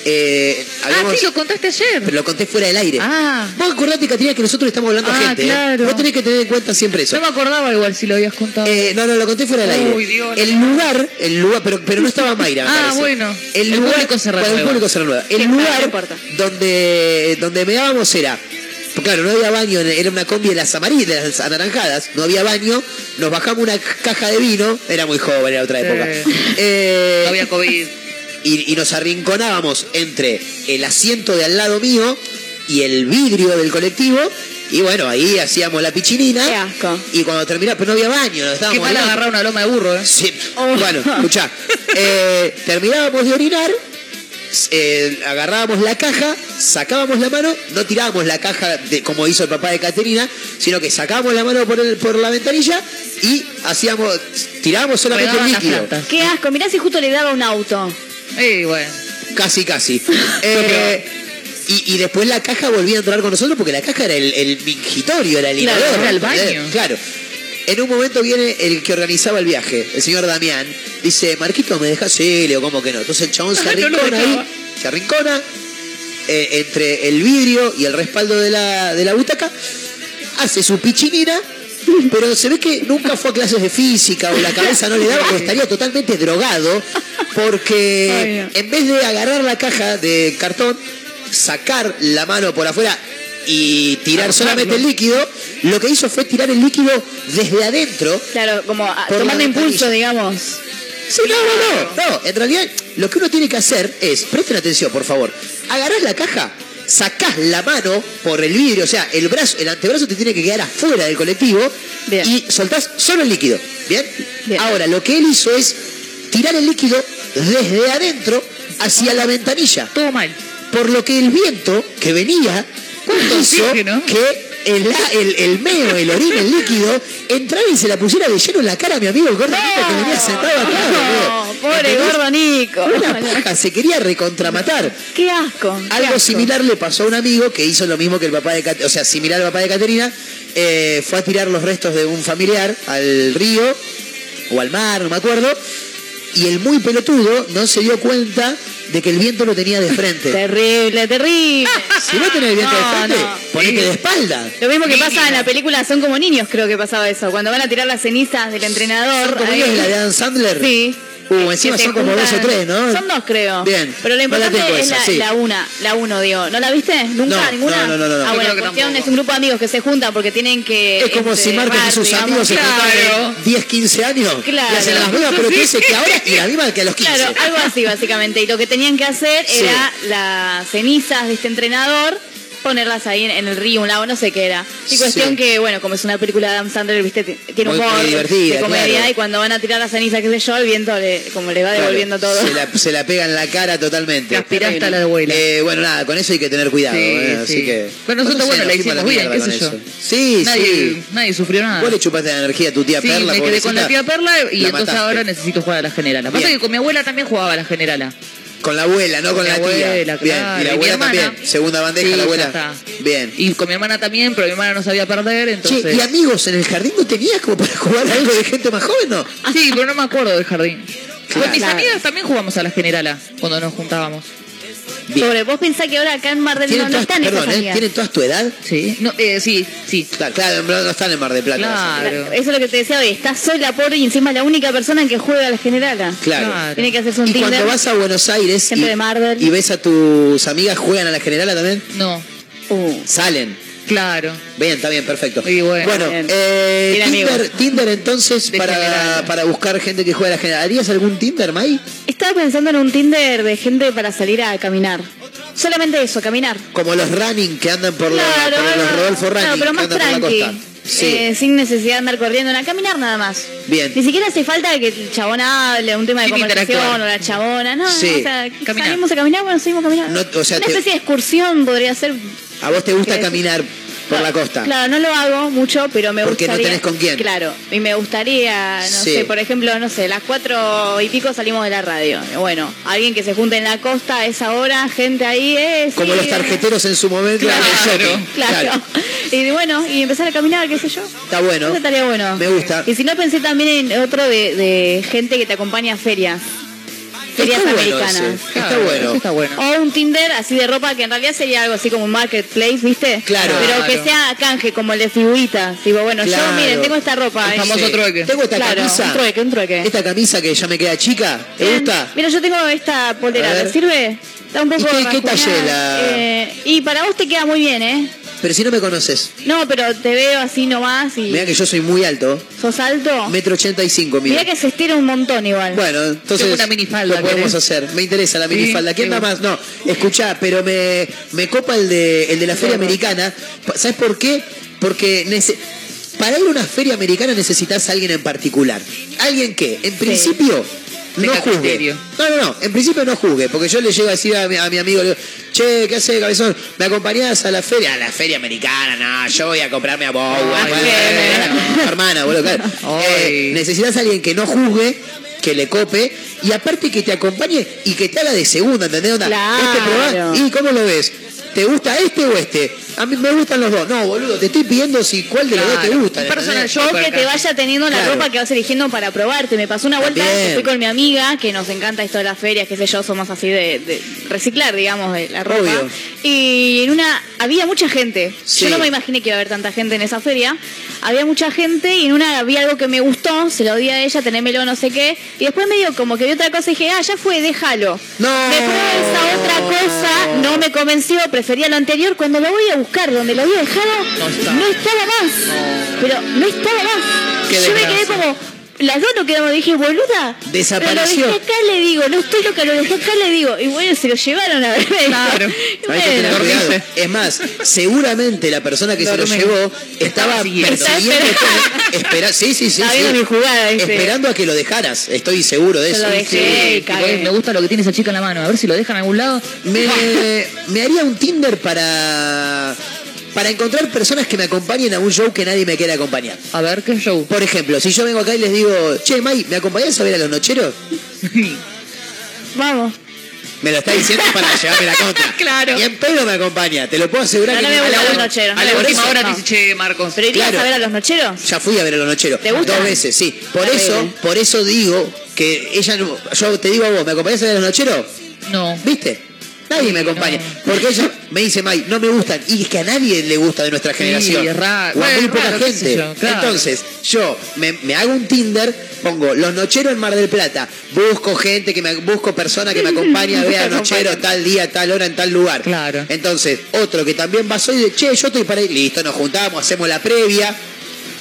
Eh, Ah, sí, lo contaste ayer. pero lo conté fuera del aire. Ah. Vos acordate, Caterina, que nosotros estamos hablando a Ah, gente. ¿eh? claro. Vos tenés que tener en cuenta siempre eso. No me acordaba igual si lo habías contado. Eh, no, no, lo conté fuera del aire. Uy, Dios. el lugar, el lugar, pero, pero no estaba Mayra. me Ah, parece. bueno. El, El lugar, público se bueno, el renueva. público se renueva. El no lugar donde, donde me dábamos era. Claro, no había baño, era una combi de las amarillas, de las anaranjadas, no había baño, nos bajamos una caja de vino, era muy joven, era otra Sí. época. Eh, No había COVID. Y, y nos arrinconábamos entre el asiento de al lado mío y el vidrio del colectivo. Y bueno, ahí hacíamos la pichinina. Qué asco. Y cuando terminaba, pero no había baño, nos Qué estábamos mal bailando. agarrar una loma de burro, ¿eh? Sí, Oh. bueno, escuchá. [LAUGHS] Eh, terminábamos de orinar, eh, agarrábamos la caja, sacábamos la mano, no tirábamos la caja de, como hizo el papá de Caterina, sino que sacábamos la mano por, el- por la ventanilla y hacíamos, tirábamos solamente el Regaban líquido. Qué asco, mirá si justo le daba un auto. Eh, bueno. Casi, casi. [LAUGHS] Eh, y, y después la caja volvía a entrar con nosotros porque la caja era el, el mingitorio, era el Claro, inodoro. era el baño. Claro. En un momento viene el que organizaba el viaje, el señor Damián. Dice, Marquito, ¿me dejas? Sí, le digo, ¿cómo que no? Entonces el chabón se [LAUGHS] arrincona ahí, se arrincona eh, entre el vidrio y el respaldo de la, de la butaca, hace su pichinina, [LAUGHS] pero se ve que nunca fue a clases de física o la cabeza no le daba o estaría totalmente drogado porque en vez de agarrar la caja de cartón, sacar la mano por afuera y tirar solamente el líquido, lo que hizo fue tirar el líquido desde adentro. Claro, como ah, Por la tomando impulso, ventanilla. digamos. Sí, no, no, no, no. En realidad, lo que uno tiene que hacer es, presten atención, por favor, agarrás la caja, sacás la mano por el vidrio, o sea, el brazo, el antebrazo te tiene que quedar afuera del colectivo Bien. y soltás solo el líquido. ¿Bien? Bien. Ahora, lo que él hizo es tirar el líquido desde adentro hacia la ventanilla. Todo mal. Por lo que el viento que venía ¿Cuánto hizo que el, el, el meo, el orina, el líquido, entrara y se la pusiera de lleno en la cara a mi amigo el gordo Nico, que venía sentado atrás. No, pobre gordo Nico. Una paja, se quería recontramatar. Qué asco. qué Algo asco. similar le pasó a un amigo que hizo lo mismo que el papá de Cat- o sea, similar al papá de Caterina, eh, fue a tirar los restos de un familiar al río o al mar, no me acuerdo, y el muy pelotudo no se dio cuenta de que el viento lo tenía de frente. Terrible, terrible. Si no tenés el viento No, de frente, no. ponete de espalda. Lo mismo que pasa en la película Son como niños, creo que pasaba eso. Cuando van a tirar las cenizas del entrenador. ¿Son como la de Adam Sandler? Sí. Uh, encima Que son como dos o tres, ¿no? Son dos, creo. Bien. Pero lo No la importante es esa, la, sí. la una, la uno, digo. ¿No la viste? ¿Nunca? No, ¿Ninguna? no, no, no, no. Ah, bueno, que cuestión es un grupo de amigos que se juntan porque tienen que. Es como si Marcos y enterrar, sus digamos. amigos se Claro. juntan en 10, 15 años Claro. y hacen las mismas Sí. pelotudeces que ahora y la misma que a los 15. Claro, algo así básicamente. Y lo que tenían que hacer Sí. era las cenizas de este entrenador ponerlas ahí en, en el río, un lago, no sé qué era. Y cuestión Sí. que, bueno, como es una película de Adam Sandler, viste, tiene Muy- humor, muy divertida, de comedia, claro. y cuando van a tirar las cenizas, qué sé yo, el viento le, como le va Claro, devolviendo todo. Se la, se la pega en la cara totalmente. Transpiraste a la abuela. Eh, bueno, nada, con eso hay que tener cuidado. Sí, eh, sí. Así que. Pero nosotros, bueno, la hicimos bien, qué sé yo. eso. Sí, nadie, sí. nadie sufrió nada. Vos le chupaste la energía a tu tía Sí, Perla, me quedé con la tía Perla y La entonces mataste. ahora necesito jugar a la generala. Pasa que con mi abuela también jugaba a la generala. Con la abuela, no con, Con la mi tía. abuela, Bien. claro. Y la abuela también. Segunda bandeja, Sí, la abuela. Bien. Y con mi hermana también, pero mi hermana no sabía perder, entonces... Che, ¿y amigos en el jardín no tenías como para jugar [LAUGHS] algo de gente más joven, no? Sí, pero no me acuerdo del jardín. Con mis Claro. amigas también jugamos a la generala cuando nos juntábamos. Bien. Sobre vos pensás que ahora acá en Mar del ¿Tienen, Norte no todas, están esas perdón, ¿eh? ¿Tienen todas tu edad? Sí, no, eh, sí, sí. Claro, claro, no están en Mar de Plata. Claro. Eso es lo que te decía hoy, estás sola, pobre, y encima es la única persona que juega a la generala. Claro. Claro. Tiene que hacerse un Y Tinder. cuando vas a Buenos Aires y, de Marvel. y ves a tus amigas juegan a la generala también, No, Uh, salen. claro. Bien, está bien, perfecto. Y bueno. Bien. eh, Tinder. Tinder entonces para, para buscar gente que juega a la general. ¿Harías algún Tinder, May? Estaba pensando en un Tinder de gente para salir a caminar. Solamente eso, caminar. Como los running que andan por, la, Claro, por los Rodolfo Running claro, pero que más por la tranqui. costa. Sí. Eh, sin necesidad de andar corriendo, a caminar nada más. Bien. Ni siquiera hace falta que el chabón hable, un tema de Sin conversación o la chabona, no, Sí. o sea, Caminar. salimos a caminar, bueno, seguimos caminando. No, o sea, Una te- especie de excursión podría ser. ¿A vos te gusta ¿Qué decís? Por la costa? Claro, no lo hago mucho, pero me Porque no gustaría. tenés con quién. Claro, y me gustaría, no Sí. sé, por ejemplo, no sé, las cuatro y pico salimos de la radio. Bueno, alguien que se junte en la costa a esa hora, gente ahí, eh, Como los tarjeteros en su momento Claro. Claro. Y bueno, y empezar a caminar, qué sé yo. Está bueno. Eso estaría bueno. Me gusta. Y si no, pensé también en otro de, de gente que te acompaña a ferias. Ferias Está bueno americanas. ese. Está bueno. está bueno. O un Tinder así de ropa que en realidad sería algo así como un marketplace, ¿viste? Claro. Pero que Claro. sea canje, como el de figurita. Digo, bueno, Claro. yo miren, tengo esta ropa. El eh, famoso Sí. trueque. Tengo esta Claro, camisa. un trueque, un trueque. Esta camisa que ya me queda chica. ¿Te Bien. gusta? Mira, yo tengo esta polera. ¿te sirve? Está un poco ¿Y qué- qué talle la- Eh, y para vos te queda muy bien, ¿eh? Pero si no me conoces. No, pero te veo así nomás y Mira que yo soy muy alto. sos alto. Metro ochenta y cinco, mira. Mira que se estira un montón igual. Bueno, entonces Tengo una minifalda, lo podemos ¿querés? hacer. Me interesa la Sí, minifalda. ¿Quién da más? No, escuchá, pero me, me copa el de, el de la feria americana. ¿Sabes por qué? Porque nece- para ir a una feria americana necesitas a alguien en particular. Alguien que, en principio, no juzgue. No, no, no, en principio no juzgue, porque yo le llego a decir a mi, a mi amigo, le digo, che, ¿qué haces, cabezón? ¿Me acompañás a la feria? A la feria americana, no, yo voy a comprarme a bueno. tu hermana, boludo, claro. Eh, necesitas a alguien que no juzgue, que le cope, y aparte que te acompañe y que te haga de segunda, ¿entendés? Onda, Claro. Este ¿y cómo lo ves? ¿Te gusta este o este? A mí me gustan los dos. No, boludo, te estoy pidiendo si cuál de los dos te gusta. Personal ¿entendés? shopper O que te vaya teniendo la Claro. ropa que vas eligiendo para probarte. Me pasó una vuelta que fui con mi amiga, que nos encanta esto de las ferias, qué sé yo, somos así de, de reciclar, digamos, de la ropa. Obvio. Y en una, había mucha gente. Sí. Yo no me imaginé que iba a haber tanta gente en esa feria. Había mucha gente y en una había algo que me gustó, se lo di a ella, tenémelo, no sé qué. Y después medio como que vi otra cosa y dije, ah, ya fue, déjalo. No. Después esa otra cosa no me convenció, prefería lo anterior. Cuando lo voy a buscar, donde lo había dejado, No estaba más. Pero no estaba más. Qué Yo me quedé como. Las dos nos quedamos, dije, boluda. Desapareció. Lo dejé acá, le digo, no estoy loca, lo dejé acá, le digo. Y bueno, se lo llevaron a ver. Claro. [LAUGHS] Y Hay que tener bueno, cuidado. Es más, seguramente la persona que se lo llevó estaba siguiendo. persiguiendo espera, sí, sí, sí, sí. mi jugada, esperando a que lo dejaras. Estoy seguro de eso. lo dejé. Sí, tipo, me gusta lo que tiene esa chica en la mano. A ver si lo dejan en algún lado. Me, [LAUGHS] me haría un Tinder para para encontrar personas que me acompañen a un show que nadie me quiera acompañar. A ver, ¿qué show? Por ejemplo, si yo vengo acá y les digo, che, May, ¿me acompañás a ver a los nocheros? [LAUGHS] Vamos. Me lo está diciendo para llevarme la contra. [LAUGHS] Claro. Y en pedo me acompaña, te lo puedo asegurar No, que no me a la- los nocheros, no A la última hora te dice, che, Marcos. ¿Pero irías Claro. a ver a los nocheros? Ya fui a ver a los nocheros. ¿Te gustan? Dos veces, sí. Por eso, por eso digo que ella no. Yo te digo a vos, ¿me acompañás a ver a los nocheros? No. ¿Viste? Nadie me acompaña. Porque ella me dice, May, no me gustan. Y es que a nadie le gusta de nuestra generación. es raro. O a muy Bueno, poca gente. yo, claro. Entonces, yo me, me hago un Tinder, pongo los nocheros en Mar del Plata, busco gente que me busco persona que me acompañe a [LAUGHS] ver a nochero tal día, tal hora, en tal lugar. Claro. Entonces, otro que también va soy de, che, yo estoy para ir. Listo, nos juntamos, hacemos la previa.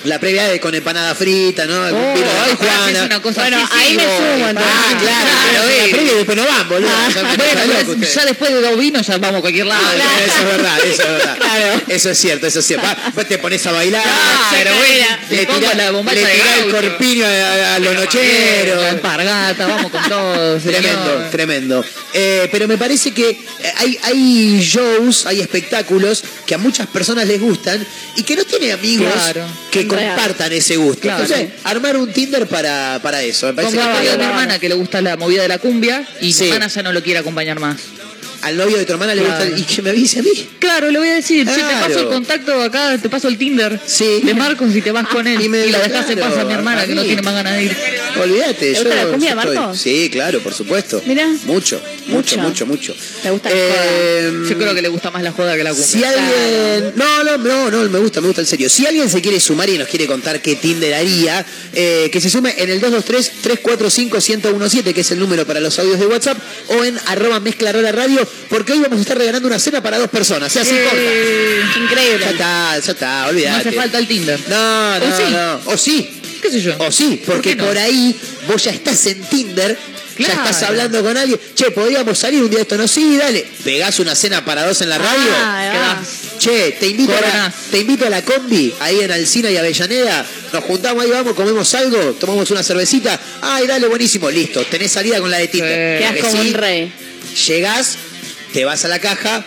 La previa de con empanada frita, ¿no? Oh, Vino de ay, Juana. es una cosa Bueno, así, ahí sí, me sumo, entonces. Ah, claro, Claro, la eh. previa y después no van, boludo. Ya me- Bueno, está pero loco es- usted. ya después de dos vinos ya vamos a cualquier lado. Ah, Eso es verdad, eso es verdad. Claro. Eso es cierto, eso es cierto. Después te pones a bailar, Claro, güey, le tirás la bombacha le tirás el corpiño a, a- a los La nocheros. alpargata, vamos con todo. Tremendo, tremendo. Eh, pero me parece que eh, hay, hay shows, hay espectáculos que a muchas personas les gustan y que no tiene amigos Claro. Que compartan ese gusto. Claro. Entonces, armar un Tinder para, para eso. Me parece Como que a mi hermana que le gusta la movida de la cumbia y Sí. mi hermana ya no lo quiere acompañar más. Al novio de tu hermana le Claro. gusta. ¿Y que me avise a mí? Claro, le voy a decir, che, te Claro. paso el contacto acá, te paso el Tinder Sí. de Marcos y te vas con él. Y la dejás claro, paz a mi hermana a que no tiene más ganas de ir. Olvídate, ¿Te yo, la cumbia, yo estoy- Marcos? Sí, claro, por supuesto. Mirá. Mucho, mucho, Mucho. mucho. ¿Te gusta la Eh, Yo creo que le gusta más la joda que la cumbia. Si alguien. No, no, no, no, me gusta, me gusta en serio. Si alguien se quiere sumar y nos quiere contar qué Tinder haría, eh, que se sume en el 223-345-1017, que es el número para los audios de WhatsApp, o en arroba mezclarola radio, porque hoy vamos a estar regalando una cena para dos personas. Sea, así corta. Ya Increíble. está, ya está, No olvídate. hace falta el Tinder. No, no, ¿O sí? no. O sí. ¿Qué sé yo? O sí, porque no? por ahí vos ya estás en Tinder, ya estás hablando con alguien. Che, podríamos salir un día de esto, no, sí, dale. Pegás una cena para dos en la radio. Ah, Quedás. Che, te invito, a la, te invito a la combi, ahí en Alcina y Avellaneda. Nos juntamos ahí, vamos, comemos algo, tomamos una cervecita. Ay, dale, buenísimo, listo. Tenés salida con la de Tinder. Sí. Porque como sí, un rey. Llegás, te vas a la caja.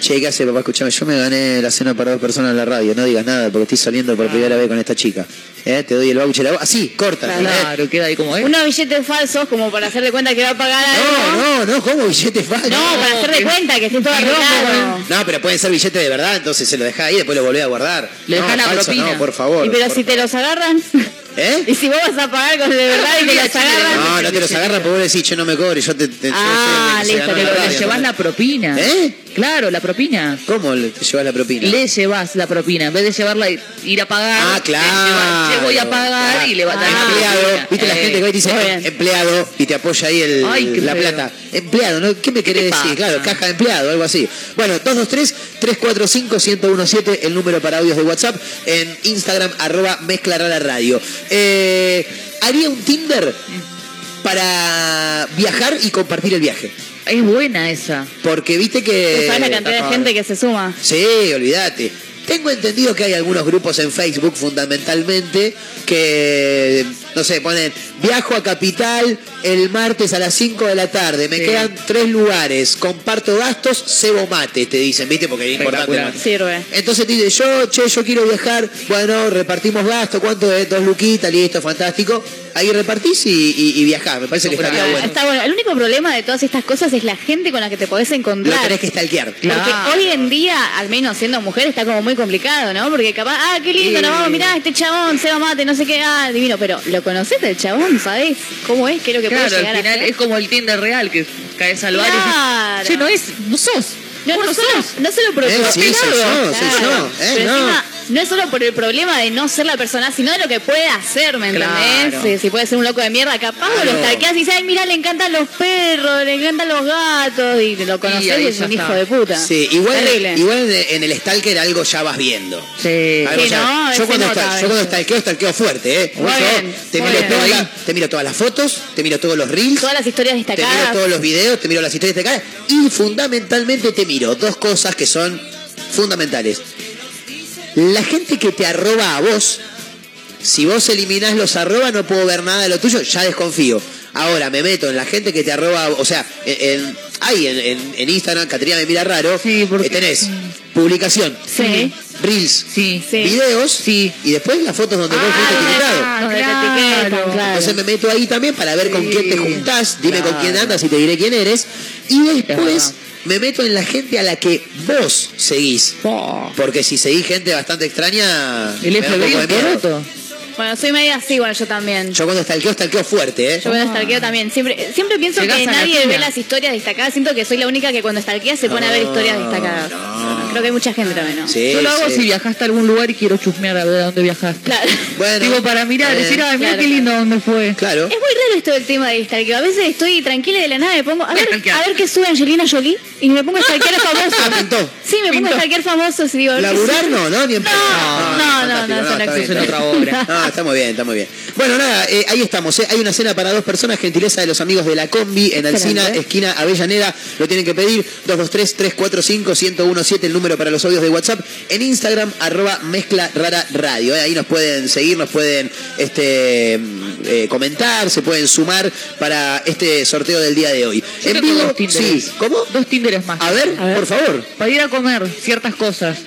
Che, ¿qué hace, papá? Escuchame, yo me gané la cena para dos personas en la radio. No digas nada porque estoy saliendo por primera vez con esta chica. ¿Eh? Te doy el voucher. a vos. Así, corta. ¿eh? Claro, queda ahí como es. Unos billetes falsos como para hacerle cuenta que va a pagar algo. No, no, no, ¿cómo billete falso? No, para hacerle que- cuenta que esté todo no, arreglado. No, pero pueden ser billetes de verdad, entonces se lo dejás ahí y después lo volvés a guardar. Le no, dejás la falso propina. No, por favor. Y pero por si te los agarran, [LAUGHS] ¿Eh? y si vos vas a pagar con de verdad y te los agarran, No, no te los agarras porque vos decís, che, no me cobres, yo te... te Ah, que listo, que la lo- Le llevas la propina. ¿Eh? Claro, la propina. ¿Cómo le- te llevas la propina? Le llevas la propina. En vez de llevarla y ir a pagar, Ah, le claro. llevas, "Che, voy a pagar Claro. y le va a dar la empleado, propina. viste la Eh, gente que va y te dice empleado y te apoya ahí el, Ay, la feo. plata. Empleado, ¿no? ¿Qué me querés te decir? pasa? Claro, caja de empleado, algo así. Bueno, 223-345-1017, el número para audios de WhatsApp, en Instagram, arroba mezcla rara radio. Eh, haría un Tinder para viajar y compartir el viaje. Es buena esa. Porque viste que... ¿sabes la cantidad de gente que se suma? Sí, olvídate. Tengo entendido que hay algunos grupos en Facebook fundamentalmente que, no sé, ponen, viajo a Capital el martes a las 5 de la tarde, me Sí. quedan tres lugares, comparto gastos, cebo mate, te dicen, ¿viste? Porque es importante. Sirve. Entonces te dice, yo, che, yo quiero viajar, bueno, repartimos gastos, ¿cuánto es? Dos luquitas, listo, fantástico. Ahí repartís y, y, y viajás, me parece que estaría bueno. Está bueno. El único problema de todas estas cosas es la gente con la que te podés Lo encontrar. tenés que stalkear. Porque Claro. hoy en día, al menos siendo mujer, está como muy complicado, ¿no? Porque capaz, ah, qué lindo, Sí. nos vamos, mirá, este chabón, se va mate, no sé qué, ah, divino. Pero, ¿lo conoces el chabón? ¿Sabés cómo es? ¿Qué es lo que Claro, puede llegar al final a es como el Tinder real que caes al bar y dices, che, no es, no sos. No, no, solo, no solo por Eh, sí, soy Claro. yo, soy yo, eh, Pero no. encima, no es solo por el problema de no ser la persona, sino de lo que puede hacer, ¿me entendés? Claro. Si, si puede ser un loco de mierda, capaz Claro. lo stalkeás y dices, ay, mira, le encantan los perros, le encantan los gatos, y lo conocés y, es un está. hijo de puta. Sí, igual, Terrible. igual en el stalker algo ya vas viendo. Sí. Sí, ya- no, yo cuando, nota yo cuando stalkeo, stalkeo fuerte, ¿eh? Muy Yo bien, te, muy miro bien. todas las- te miro todas las fotos, te miro todos los reels, Todas las historias te miro destacadas. todos los videos, te miro las historias de cara y fundamentalmente te miro dos cosas que son fundamentales. La gente que te arroba a vos, si vos eliminás los arroba no puedo ver nada de lo tuyo, ya desconfío. Ahora me meto en la gente que te arroba, o sea, en- en- hay en, en- en Instagram, Caterina me mira raro, Sí, porque- eh, tenés publicación, Sí. reels, Sí. Sí. videos Sí. y después las fotos donde vos fuiste etiquetado. Donde te claro. claro. Entonces me meto ahí también para ver con quién te juntás, dime con quién andas y te diré quién eres. Y después. Me meto en la gente a la que vos seguís. Po. Porque si seguís gente bastante extraña, El FBI Bueno, soy media así, bueno, yo también. Yo cuando stalkeo, stalkeo fuerte, ¿eh? Yo cuando stalkeo también. Siempre, siempre pienso Llegás que la nadie ve las historias destacadas. Siento que soy la única que cuando stalkea se pone a ver historias destacadas. Creo que hay mucha gente también, ¿no? Sí, Yo lo hago sí. si viajaste a algún lugar y quiero chusmear a ver a dónde viajaste. Claro. [LAUGHS] Bueno, Digo, para mirar, decir, ay, mira claro, qué lindo dónde fue. Claro. Es muy raro esto del tema de stalkeo. A veces estoy tranquila y de la nada me pongo a ver, [LAUGHS] a ver qué sube Angelina Jolie y me pongo a stalkear a [LAUGHS] famosos. Ah, pintó. Sí, me pongo a stalkear famosos y digo... ¿Laburar no, no? Ni en pedo. No, no, no, fantástico, no, eso no está No, está muy bien, está muy bien. Bueno, nada, eh, ahí estamos. eh. Hay una cena para dos personas, gentileza de los amigos de la Combi en Alcina, esquina Avellaneda. Lo tienen que pedir 223-345-1017, el número para los audios de WhatsApp. En Instagram, arroba mezcla rara radio. eh. Ahí nos pueden seguir, nos pueden este, mm, eh, comentar, se pueden sumar para este sorteo del día de hoy. Yo en tengo vivo, dos Tinderes. sí. ¿Cómo? Dos Tinderes más. A ver, A ver. por favor. Para ir a comer ciertas cosas.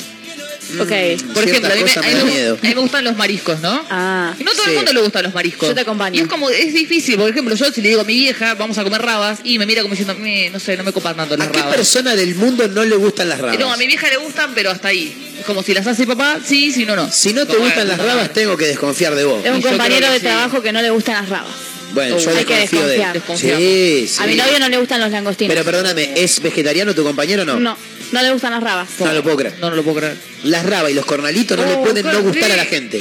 Ok. Por ejemplo, a mí, me, a mí a mí gustan los mariscos, ¿no? Ah. Y no todo Sí. el mundo le gustan los mariscos. Yo te acompaño. Y es como, es difícil. Por ejemplo, yo si le digo a mi vieja, vamos a comer rabas, y me mira como diciendo, "Me, no sé, no me copan tanto las ¿A qué rabas. persona del mundo no le gustan las rabas? no, a mi vieja le gustan, pero hasta ahí. Es como si las hace papá, sí, si no, no. Si no te Como, gustan bueno, las rabas, tengo que desconfiar de vos. Es un Y compañero que de sí. trabajo que no le gustan las rabas. Bueno, yo Hay que desconfío de él. desconfiar. Sí, sí. A mi novio no le gustan los langostinos. Pero perdóname, ¿es vegetariano tu compañero o no? No, no le gustan las rabas. No lo puedo creer. No, no lo puedo creer. Las rabas y los cornalitos no le Oh, pueden no gustar a la gente.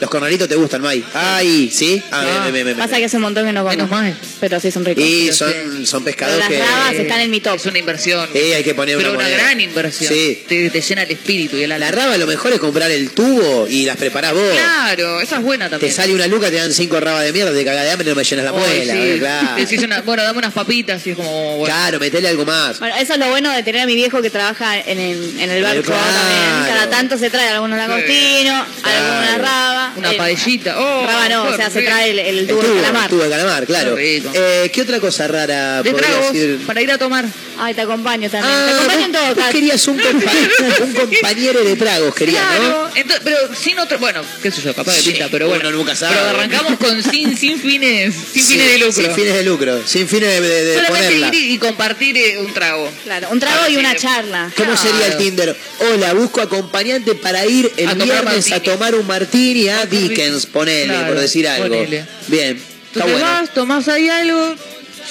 Los cornalitos te gustan, May. Ay, ¿sí? Ah, bien, bien, bien, bien. Pasa que hace un montón que no como. Menos mal. Pero sí son ricos. Y son, sí. son pescados las que... rabas están en mi top. Es una inversión. Sí, hay que poner pero una gran inversión. Sí. Te, te llena el espíritu y el alma. La raba lo mejor es comprar el tubo y las preparás vos. Claro, esa es buena Te también. sale una luca, te dan cinco rabas de mierda, te cagas de hambre y no me llenas la muela. sí. Claro. [LAUGHS] Te una- bueno, dame unas papitas y es como. Bueno. Claro, metele algo más. Bueno, eso es lo bueno de tener a mi viejo que trabaja en el, en el barco Claro. también. Cada tanto se trae algunos langostinos, alguna raba. Una eh, paellita. Oh, Raba no, qué o sea, se trae el, el El tubo de calamar. tubo de calamar, claro. Qué. Eh, ¿Qué otra cosa rara De tragos decir? para ir a tomar. Ay, te acompaño también. Ah, te acompaño en todo vos caso. querías un, compa- [LAUGHS] un compañero de tragos, querías, ¿no? Entonces, pero sin otro, bueno, qué sé yo, capaz de Sí, pinta, pero bueno, uno nunca sabe. Pero arrancamos con sin, sin fines, sin Sí, fines de lucro. Sin fines de lucro, sin fines de, de- de Solamente ponerla. ir y compartir eh, un trago. Claro, un trago y una charla. ¿Cómo Claro. sería el Tinder? Hola, busco acompañante para ir el A tomar viernes a tomar un martini a Dickens, ponele, Claro, por decir algo. ponele. Bien, está bueno. vas, tomás ahí algo.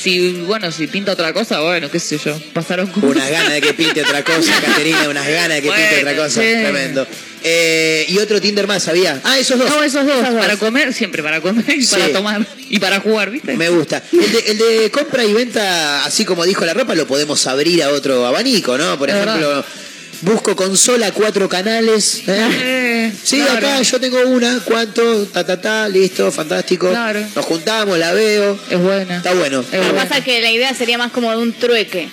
Si, bueno, si pinta otra cosa, bueno, qué sé yo, pasaron cosas. Unas ganas de que pinte otra cosa, [LAUGHS] Caterina, unas ganas de que pinte otra cosa. sí. Tremendo. Eh, y otro Tinder más, ¿sabía? Ah, esos dos. No, esos dos, Esos dos. para comer, siempre para comer y Sí. para tomar y para jugar, ¿viste? Me gusta. El de, el de compra y venta, así como dijo la ropa, lo podemos abrir a otro abanico, ¿no? Por ejemplo. Busco consola, cuatro canales. ¿eh? Eh, Sí, claro. acá yo tengo una, ¿cuánto? Ta, ta, ta, listo, fantástico. Claro. Nos juntamos, la veo. Es buena. Está bueno. Es Lo que pasa es que la idea sería más como de un trueque.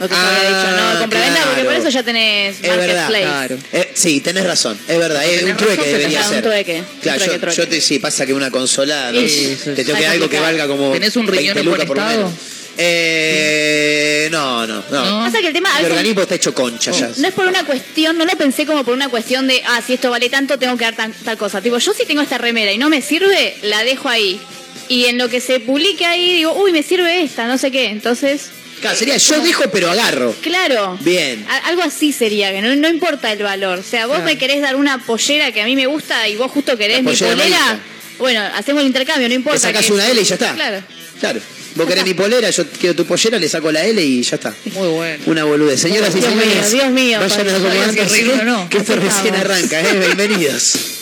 Lo que te había Ah, dicho, ¿no? Compra-venta, porque por claro. eso ya tenés Es verdad, Marketplace. claro. Eh, sí, tenés razón, es verdad, es un trueque razón, debería ser. un trueque, Claro, un trueque, yo, trueque. yo te, sí, pasa que una consola, no, Sí, sí, te tengo que algo que valga como ¿Tenés un 20 riñón en buen por lo estado? menos. Eh, no, no, no. ¿No? Pasa que el tema a El veces organismo está hecho concha ya. no es por una cuestión, no lo pensé como por una cuestión de, ah, si esto vale tanto, tengo que dar tan- tal cosa. Tipo, yo si tengo esta remera y no me sirve, la dejo ahí. Y en lo que se publique ahí, digo, uy, me sirve esta, no sé qué. Entonces, Claro, sería yo dejo pero agarro. claro. Bien. A- algo así sería, que no, no importa el valor. O sea, vos me querés dar una pollera que a mí me gusta y vos justo querés La mi pollera polera. amarilla. Bueno, hacemos el intercambio, no importa. Le sacás que- una L y ya está. Claro. Claro. Vos querés mi polera, yo quiero tu pollera, le saco la L y ya está. Muy bueno. Una boludez. Señoras y señores, Dios mío, vayan reír o no. que esto recién arranca, ¿eh? Bienvenidos.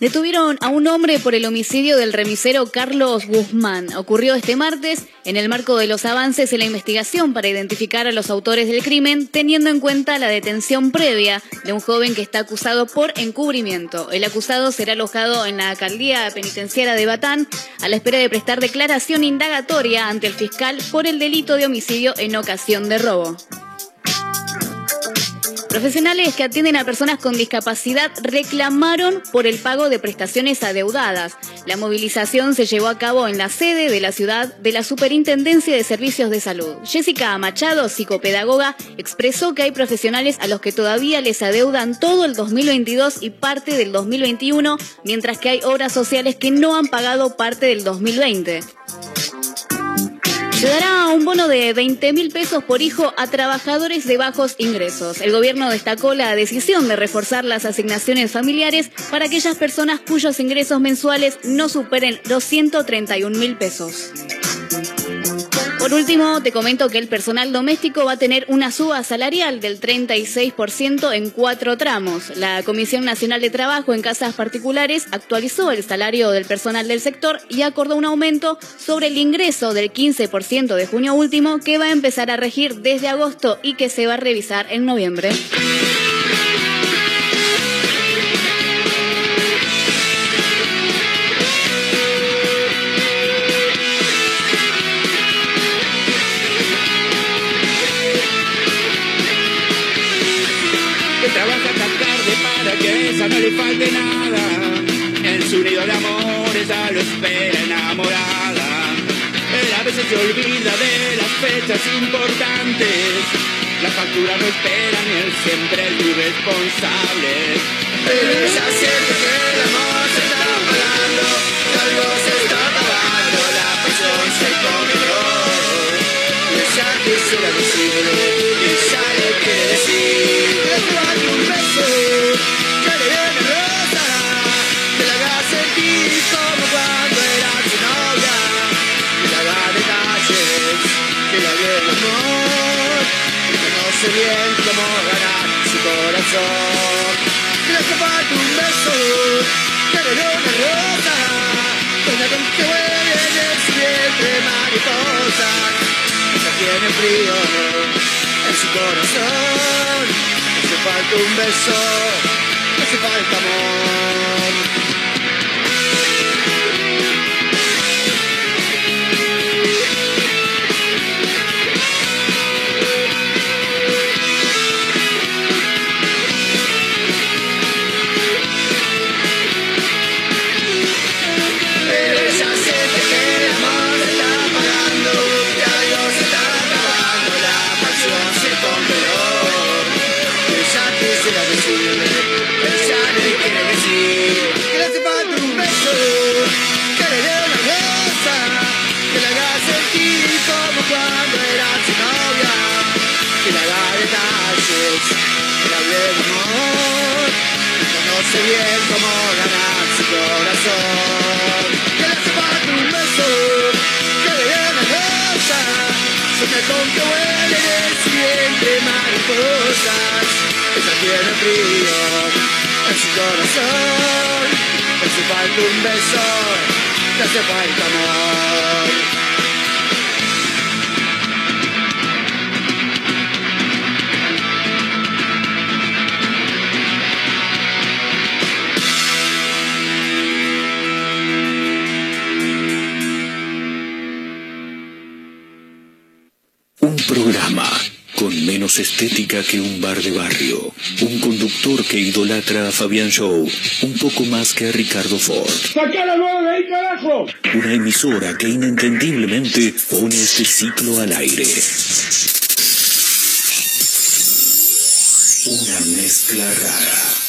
Detuvieron a un hombre por el homicidio del remisero Carlos Guzmán. Ocurrió este martes en el marco de los avances en la investigación para identificar a los autores del crimen, teniendo en cuenta la detención previa de un joven que está acusado por encubrimiento. El acusado será alojado en la alcaldía penitenciaria de Batán a la espera de prestar declaración indagatoria ante el fiscal por el delito de homicidio en ocasión de robo. Profesionales que atienden a personas con discapacidad reclamaron por el pago de prestaciones adeudadas. La movilización se llevó a cabo en la sede de la ciudad de la Superintendencia de Servicios de Salud. Jessica Machado, psicopedagoga, expresó que hay profesionales a los que todavía les adeudan todo el 2022 y parte del 2021, mientras que hay obras sociales que no han pagado parte del 2020. Se dará un bono de 20 mil pesos por hijo a trabajadores de bajos ingresos. El gobierno destacó la decisión de reforzar las asignaciones familiares para aquellas personas cuyos ingresos mensuales no superen los 131 mil pesos. Por último, te comento que el personal doméstico va a tener una suba salarial del 36% en cuatro tramos. La Comisión Nacional de Trabajo en Casas Particulares actualizó el salario del personal del sector y acordó un aumento sobre el ingreso del 15% de junio último que va a empezar a regir desde agosto y que se va a revisar en noviembre. Se olvida de las fechas importantes. La factura no espera ni él siempre es irresponsable. Pero ella siente que el amor se está apagando, que algo se está acabando, la pasión se congeló. Y ella quisiera decirle, y ella le quiere decir, que un beso, conoce bien cómo ganar su corazón, le hace falta un beso, le dé una rosa, donde con que huele en el vientre mariposas, ella tiene frío en su corazón, le hace falta un beso, le hace falta amor. Conoce bien cómo ganar su corazón. Que le hace falta un beso, que le una rosa, sueña con que huele el vientre mariposas. Ella tiene frío en su corazón, le hace falta un beso, le hace falta amor. Estética que un bar de barrio. Un conductor que idolatra a Fabián Show un poco más que a Ricardo Ford. ¡Saca la de ahí, carajo! Una emisora que inentendiblemente pone este ciclo al aire. Una mezcla rara.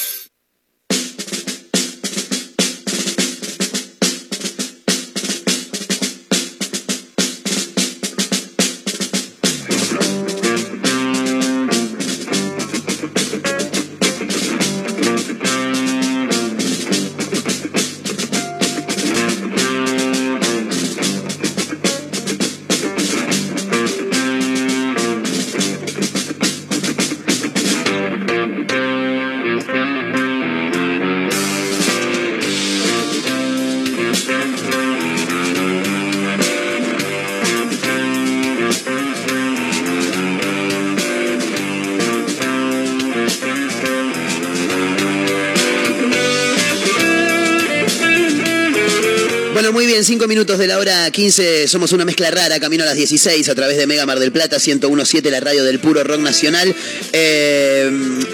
Bien, cinco minutos de la hora 15, somos una mezcla rara, camino a las 16 a través de Mega Mar del Plata, 101.7, la radio del puro rock nacional. Eh,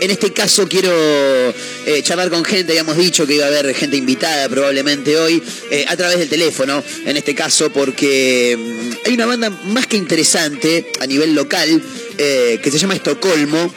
en este caso quiero eh, charlar con gente, habíamos dicho que iba a haber gente invitada probablemente hoy, eh, a través del teléfono, en este caso porque mm, hay una banda más que interesante a nivel local eh, que se llama Estocolmo,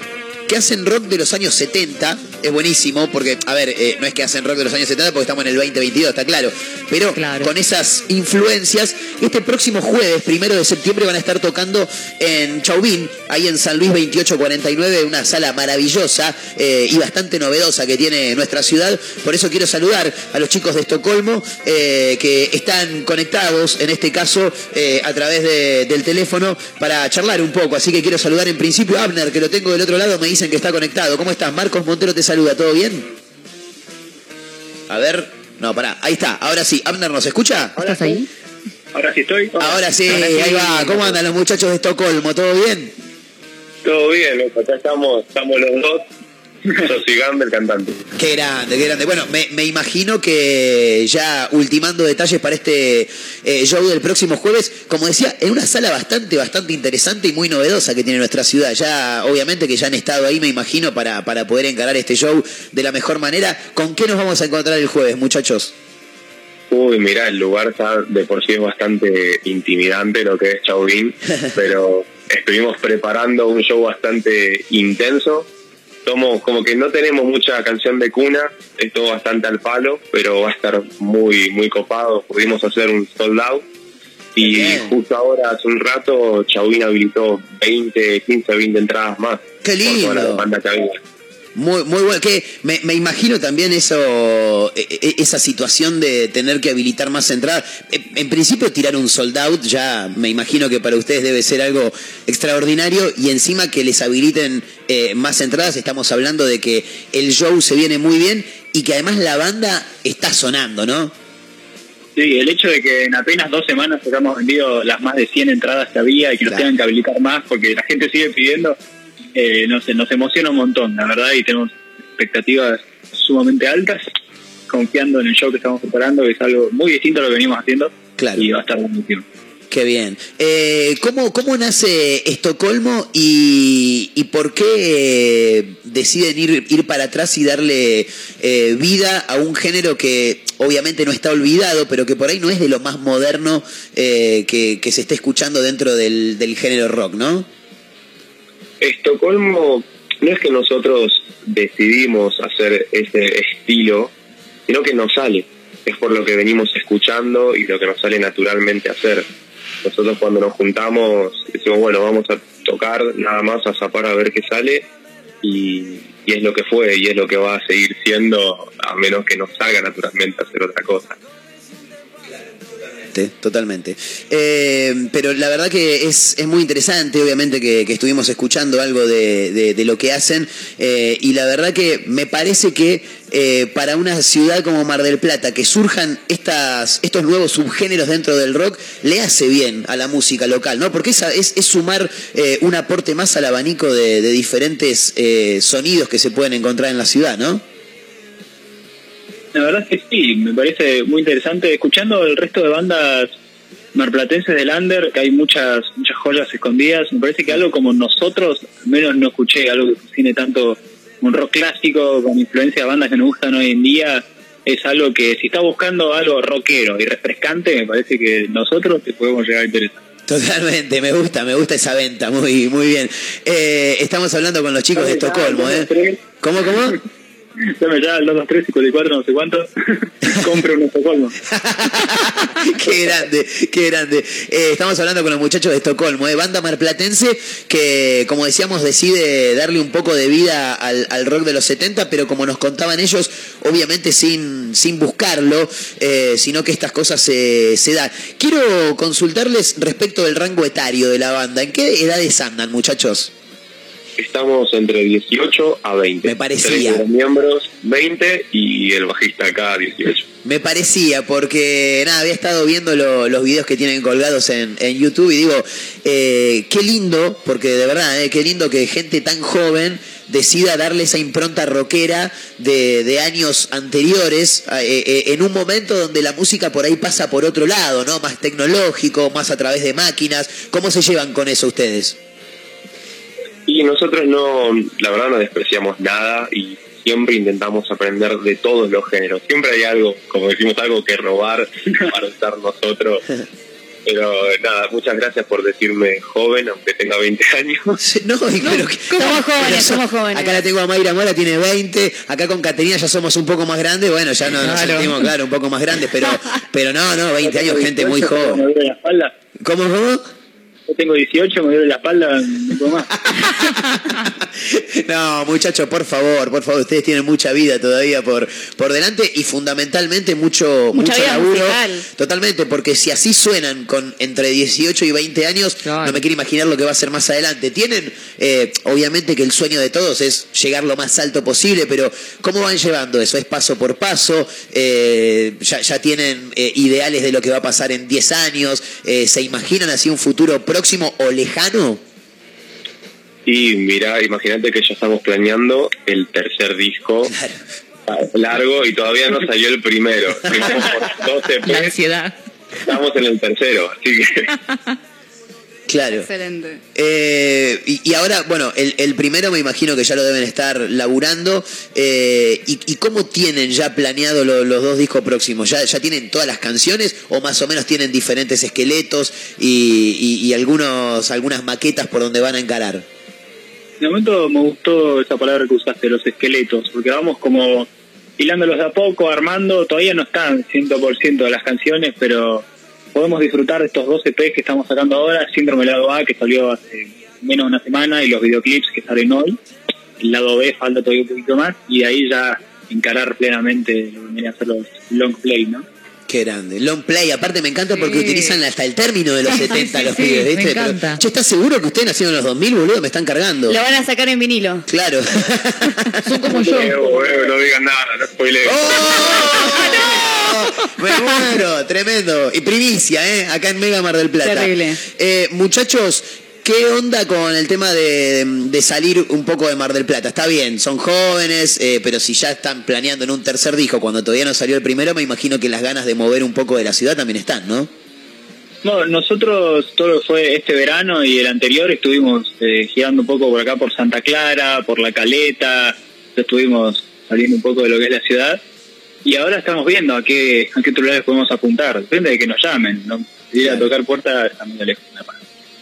que hacen rock de los años 70. Es buenísimo porque, a ver, no es que hacen rock de los años 70 porque estamos en el 2022, está claro. Pero con esas influencias, este próximo jueves, primero de septiembre, van a estar tocando en Chauvin, ahí en San Luis 2849, una sala maravillosa eh, y bastante novedosa que tiene nuestra ciudad. Por eso quiero saludar a los chicos de Estocolmo eh, que están conectados, en este caso, eh, a través de- del teléfono para charlar un poco. Así que quiero saludar en principio a Abner, que lo tengo del otro lado, me dicen que está conectado. ¿Cómo estás? Marcos Montero te saluda, ¿todo bien? A ver, no, pará, ahí está, ahora sí. Abner, ¿nos escucha? ¿Estás ahí? Ahora sí estoy. Ahora sí, ahí va. ¿Cómo andan los muchachos de Estocolmo? ¿Todo bien? Todo bien, loco. Acá estamos, estamos los dos. [LAUGHS] Soy Gamber, cantante. Qué grande, qué grande. Bueno, me, me imagino que ya ultimando detalles para este eh, show del próximo jueves, como decía, en una sala bastante, bastante interesante y muy novedosa que tiene nuestra ciudad. Ya, obviamente que ya han estado ahí, me imagino, para, para poder encarar este show de la mejor manera. ¿Con qué nos vamos a encontrar el jueves, muchachos? Uy, mirá, el lugar está de por sí es bastante intimidante lo que es Chauvin, [LAUGHS] pero estuvimos preparando un show bastante intenso. Somos como que no tenemos mucha canción de cuna, es todo bastante al palo, pero va a estar muy muy copado. Pudimos hacer un sold out y justo ahora, hace un rato, Chauvin habilitó 20, 15, 20 entradas más. ¡Qué por toda la lindo! demanda que había. Muy, muy bueno. Que me, me imagino también eso, e- e- esa situación de tener que habilitar más entradas. En, en principio tirar un sold out ya me imagino que para ustedes debe ser algo extraordinario y encima que les habiliten eh, más entradas. Estamos hablando de que el show se viene muy bien y que además la banda está sonando, ¿no? Sí, el hecho de que en apenas dos semanas hayamos vendido las más de 100 entradas que había y que nos tengan que habilitar más porque la gente sigue pidiendo, eh, nos, nos emociona un montón, la verdad, y tenemos expectativas sumamente altas, confiando en el show que estamos preparando, que es algo muy distinto a lo que venimos haciendo, y va a estar buenísimo. Qué bien. Eh, ¿cómo, ¿Cómo nace Estocolmo y, y por qué eh, deciden ir, ir para atrás y darle eh, vida a un género que obviamente no está olvidado, pero que por ahí no es de lo más moderno eh, que, que se esté escuchando dentro del, del género rock, ¿no? Estocolmo no es que nosotros decidimos hacer ese estilo, sino que nos sale. Es por lo que venimos escuchando y lo que nos sale naturalmente hacer. Nosotros cuando nos juntamos decimos, bueno, vamos a tocar nada más a zapar a ver qué sale y, y es lo que fue y es lo que va a seguir siendo a menos que nos salga naturalmente hacer otra cosa. Totalmente, totalmente. Eh, pero la verdad que es, es muy interesante, obviamente que, que estuvimos escuchando algo de, de- lo que hacen eh, y la verdad que me parece que eh, para una ciudad como Mar del Plata que surjan estas, estos nuevos subgéneros dentro del rock le hace bien a la música local, ¿no? Porque esa es, es sumar un aporte más al abanico de, diferentes sonidos que se pueden encontrar en la ciudad, ¿no? La verdad es que sí, me parece muy interesante. Escuchando el resto de bandas marplatenses del under, que hay muchas muchas joyas escondidas, me parece que algo como nosotros, al menos no escuché algo que tiene tanto un rock clásico con influencia de bandas que nos gustan hoy en día, es algo que si está buscando algo rockero y refrescante, me parece que nosotros te podemos llegar a interesar. Totalmente, me gusta, me gusta esa venta, muy, muy bien. Eh, estamos hablando con los chicos de Estocolmo, ¿eh? ¿Cómo, cómo? [LAUGHS] Dame ya el 223 54 no sé cuánto. [LAUGHS] Compre un Estocolmo. [LAUGHS] qué grande, qué grande. Eh, estamos hablando con los muchachos de Estocolmo, ¿eh? banda marplatense que, como decíamos, decide darle un poco de vida al, al rock de los 70, pero como nos contaban ellos, obviamente sin, sin buscarlo, eh, sino que estas cosas se, se dan. Quiero consultarles respecto del rango etario de la banda. ¿En qué edades andan, muchachos? Estamos entre 18 a 20. Me parecía. Los miembros 20 y el bajista acá 18. Me parecía, porque nada, había estado viendo lo- los videos que tienen colgados en, en YouTube y digo, eh, qué lindo, porque de verdad, eh, qué lindo que gente tan joven decida darle esa impronta rockera de, de años anteriores, eh, eh, en un momento donde la música por ahí pasa por otro lado, ¿no? Más tecnológico, más a través de máquinas. ¿Cómo se llevan con eso ustedes? Y nosotros no, la verdad no despreciamos nada y siempre intentamos aprender de todos los géneros. Siempre hay algo, como decimos, algo que robar [LAUGHS] para usar nosotros. Pero nada, muchas gracias por decirme joven, aunque tenga 20 años. [LAUGHS] No, pero que- Somos jóvenes, somos jóvenes. Acá la tengo a Mayra Mora, tiene 20. Acá con Caterina ya somos un poco más grandes. Bueno, ya no, nos Claro. sentimos, claro, un poco más grandes. Pero, [LAUGHS] pero no, no, 20 años, gente muy Me joven. duele la espalda. ¿Cómo, cómo? Yo tengo 18, me duele la espalda, no puedo más. [LAUGHS] [LAUGHS] No, muchachos, por favor, por favor, ustedes tienen mucha vida todavía por, por delante y fundamentalmente mucho, Mucha mucho laburo. musical. Totalmente, porque si así suenan con entre 18 y 20 años, no me quiero imaginar lo que va a ser más adelante. Tienen, eh, obviamente que el sueño de todos es llegar lo más alto posible, pero ¿cómo van llevando eso? ¿Es paso por paso? Eh, ya, ya tienen eh, ideales de lo que va a pasar en 10 años? Eh, ¿Se imaginan así un futuro próximo o lejano? Y mira, imagínate que ya estamos planeando el tercer disco ah, largo y todavía no salió el primero. [LAUGHS] Por 12 La ansiedad. Estamos en el tercero, así que [LAUGHS] Claro. Excelente. Eh, y, y ahora, bueno, el, el primero me imagino que ya lo deben estar laburando. eh, y, y cómo tienen ya planeado lo- los dos discos próximos? ¿Ya, ¿Ya tienen todas las canciones o más o menos tienen diferentes esqueletos y, y- y algunos, algunas maquetas por donde van a encarar? De momento me gustó esa palabra que usaste, los esqueletos, porque vamos como hilándolos de a poco, armando, todavía no están 100% de las canciones, pero podemos disfrutar de estos dos EPs que estamos sacando ahora, Síndrome Lado A, que salió hace menos de una semana, y los videoclips que salen hoy. El lado B falta todavía un poquito más, y de ahí ya encarar plenamente lo que vienen a ser los long play, ¿no? Qué grande. Long play, aparte me encanta porque Sí. utilizan hasta el término de los [LAUGHS] Sí, 70 sí, los sí, pibes, che, ¿estás seguro que ustedes nacieron en los 2000, boludo? Me están cargando. Lo van a sacar en vinilo. Claro. [LAUGHS] Son como yo. Eh, bueno, no digan nada, no spoileen. [LAUGHS] Me muero, tremendo. Y primicia, ¿eh? Acá en Mega Mar del Plata. Terrible. Eh, muchachos, ¿qué onda con el tema de, de salir un poco de Mar del Plata? Está bien, son jóvenes, eh, pero si ya están planeando en un tercer disco, cuando todavía no salió el primero, me imagino que las ganas de mover un poco de la ciudad también están, ¿no? No, nosotros todo lo que fue este verano y el anterior estuvimos eh, girando un poco por acá por Santa Clara, por La Caleta, estuvimos saliendo un poco de lo que es la ciudad y ahora estamos viendo a qué, a qué lugares podemos apuntar, depende de que nos llamen, ¿no? Ir a tocar puertas está muy lejos.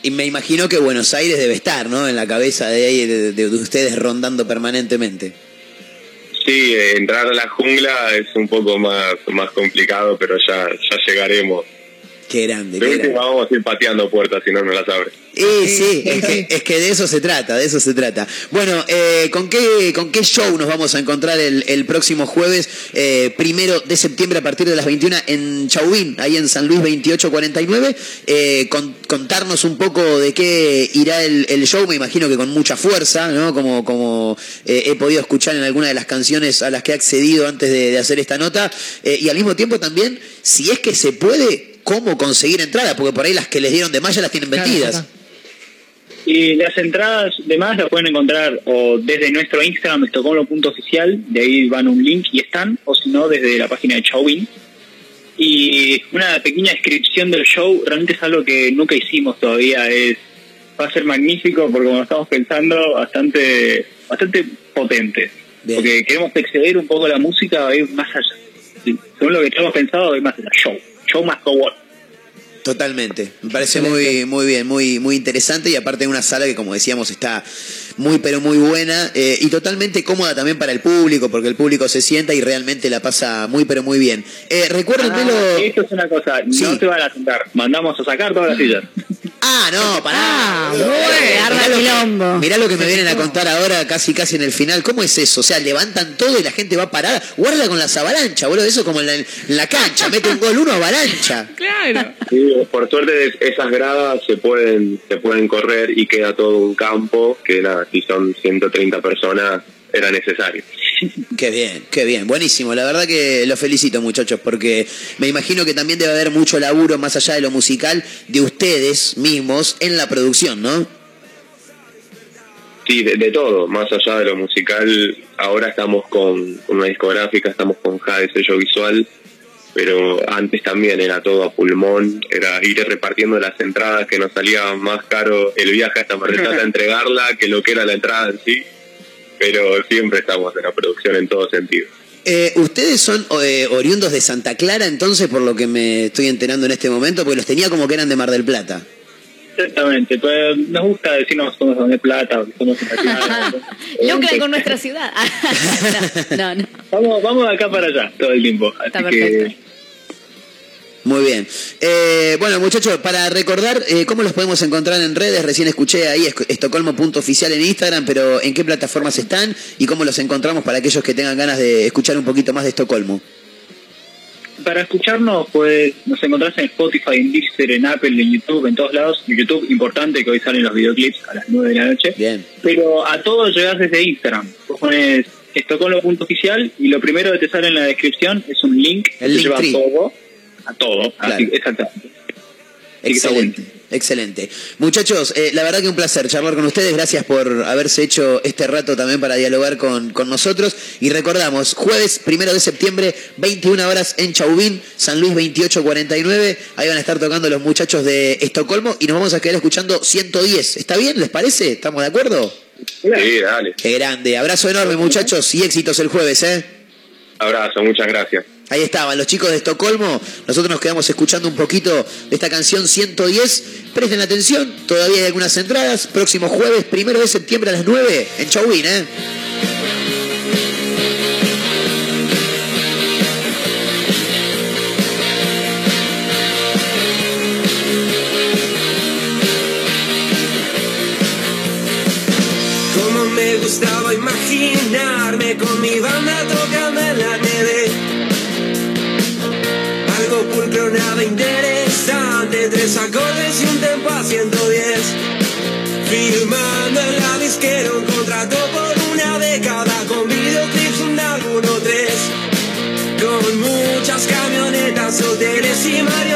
Y me imagino que Buenos Aires debe estar, ¿no? En la cabeza de, ahí, de, de- de ustedes rondando permanentemente. Sí, entrar a la jungla es un poco más, más complicado, pero ya, ya llegaremos. Qué grande, De última vamos a ir pateando puertas si no nos las abre. Y sí, es que, es que de eso se trata, de eso se trata. Bueno, eh, ¿con, qué, ¿con qué show nos vamos a encontrar el, el próximo jueves, eh, primero de septiembre a partir de las 21 en Chauvin, ahí en San Luis 2849? Eh, con- contarnos un poco de qué irá el, el show, me imagino que con mucha fuerza, ¿no? Como, como eh, he podido escuchar en alguna de las canciones a las que he accedido antes de, de hacer esta nota. Y al mismo tiempo también, si es que se puede, ¿cómo conseguir entradas? Porque por ahí las que les dieron de más ya las tienen vendidas. Y las entradas demás las pueden encontrar o desde nuestro Instagram, estocolmo.oficial, de ahí van un link y están, o si no, desde la página de Chauvin. Y una pequeña descripción del show, realmente es algo que nunca hicimos todavía, es va a ser magnífico porque como estamos pensando, bastante bastante potente. Porque queremos exceder un poco la música, va a ir más allá. Según lo que tenemos pensado, ir más allá. Show. Show más go on. Totalmente, me parece muy muy bien, muy muy interesante y aparte de una sala que como decíamos está muy pero muy buena eh, y totalmente cómoda también para el público porque el público se sienta y realmente la pasa muy pero muy bien. Eh, recuerden Ah, lo... Esto es una cosa, no te van a sentar, mandamos a sacar todas las sillas. Ah, no, pará. Ah, Mirá bueno, lo que- arma mirá lo que-. Mirá lo que me vienen a contar ahora, casi casi en el final. ¿Cómo es eso? O sea, levantan todo y la gente va parada. Guarda con las avalanchas, boludo. Eso como en la, en la cancha. Mete un gol uno, avalancha. [LAUGHS] Claro. Sí, por suerte esas gradas se pueden se pueden correr y queda todo un campo que nada, si son 130 personas era necesario. Qué bien, qué bien. Buenísimo. La verdad que los felicito, muchachos, porque me imagino que también debe haber mucho laburo más allá de lo musical de ustedes mismos en la producción, ¿no? Sí, de, de todo, más allá de lo musical, ahora estamos con, con una discográfica, estamos con Jade sello visual, pero antes también era todo a pulmón, era ir repartiendo las entradas que nos salía más caro el viaje hasta Mar del Plata a [LAUGHS] entregarla que lo que era la entrada en sí, pero siempre estamos en la producción en todo sentido. Eh, ustedes son eh, oriundos de Santa Clara, entonces, por lo que me estoy enterando en este momento, porque los tenía como que eran de Mar del Plata. Exactamente, pues nos gusta decirnos que somos de plata o que somos de Plata. [LAUGHS] Lucran con nuestra ciudad. [LAUGHS] no, no. Vamos, vamos de acá para allá todo el tiempo. Está que. Muy bien. Eh, bueno, muchachos, para recordar eh, cómo los podemos encontrar en redes, recién escuché ahí es- estocolmo.oficial en Instagram, pero ¿en qué plataformas están y cómo los encontramos para aquellos que tengan ganas de escuchar un poquito más de Estocolmo? Para escucharnos, pues nos encontrás en Spotify, en Deezer, en Apple, en YouTube, en todos lados. En YouTube, importante que hoy salen los videoclips a las 9 de la noche. Bien. Pero a todos llegás desde Instagram. Vos pones estocolmo.oficial y lo primero que te sale en la descripción es un link que El te link lleva todo. A todo. Así, Claro. exactamente. Así que está Excelente, excelente. Muchachos, eh, la verdad que un placer charlar con ustedes. Gracias por haberse hecho este rato también para dialogar con, con nosotros. Y recordamos, jueves primero de septiembre, 21 horas en Chauvin, San Luis 2849. Ahí van a estar tocando los muchachos de Estocolmo y nos vamos a quedar escuchando 110. ¿Está bien? ¿Les parece? ¿Estamos de acuerdo? Sí, dale. Qué grande. Abrazo enorme, muchachos, y éxitos el jueves, ¿eh? Abrazo, muchas gracias. Ahí estaban los chicos de Estocolmo. Nosotros nos quedamos escuchando un poquito de esta canción 110. Presten atención, todavía hay algunas entradas. Próximo jueves, primero de septiembre a las 9 en Chauvin, ¿eh? Como me gustaba imaginarme con mi banda Algo pulcro, nada interesante. Tres acordes y un tempo a 110. Filmando en la disquera un contrato por una década con videoclips, un álbum tres. Con muchas camionetas, hoteles y marionetas,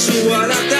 hermanos, subo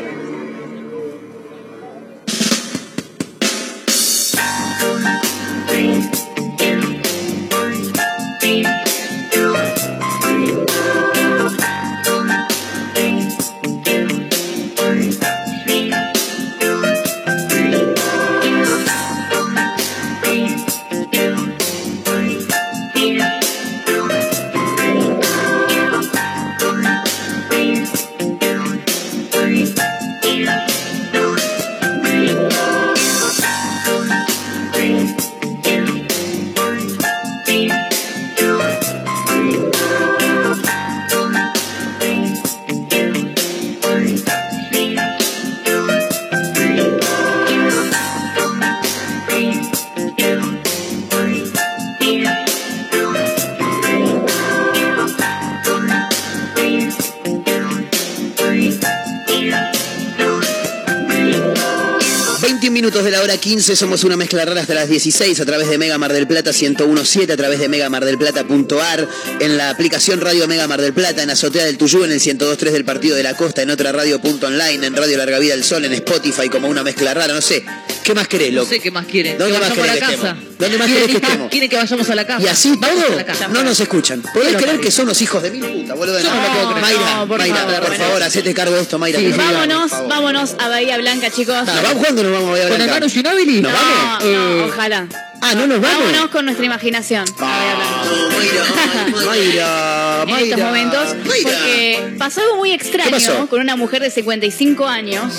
15, somos una mezcla rara hasta las 16 a través de Mega Mar del Plata 1017, a través de megamardelplata.ar, en la aplicación Radio Mega Mar del Plata, en Azotea del Tuyú, en el 1023 del Partido de la Costa, en otra radio.online, en Radio Larga Vida del Sol, en Spotify como una mezcla rara, no sé. ¿Qué más querés, No loco? sé qué más quieren. ¿Dónde que más vayamos a la que casa. estemos? ¿Dónde más [LAUGHS] querés que estemos? Quieren que vayamos a la casa. Y así Vamos a todo la casa. no nos escuchan. ¿Podés creer que son los hijos de mil puta, boludo? No lo puedo creer. Mayra, No, por Mayra, favor, por bueno. favor, hacete cargo de esto, Mayra. Sí, Vámonos, vámonos a Bahía Blanca, chicos. Ah, ¿Vamos cuándo nos vamos a Bahía ¿Con el Blanca? Manu Ginóbili? ¿Nos No, vamos? no, ojalá. Ah, ¿no nos vamos? Vámonos con nuestra imaginación. a Bahía Blanca. Mayra, en Mayra. estos momentos, Mayra. porque pasó algo muy ¿Qué extraño con una mujer de 55 años.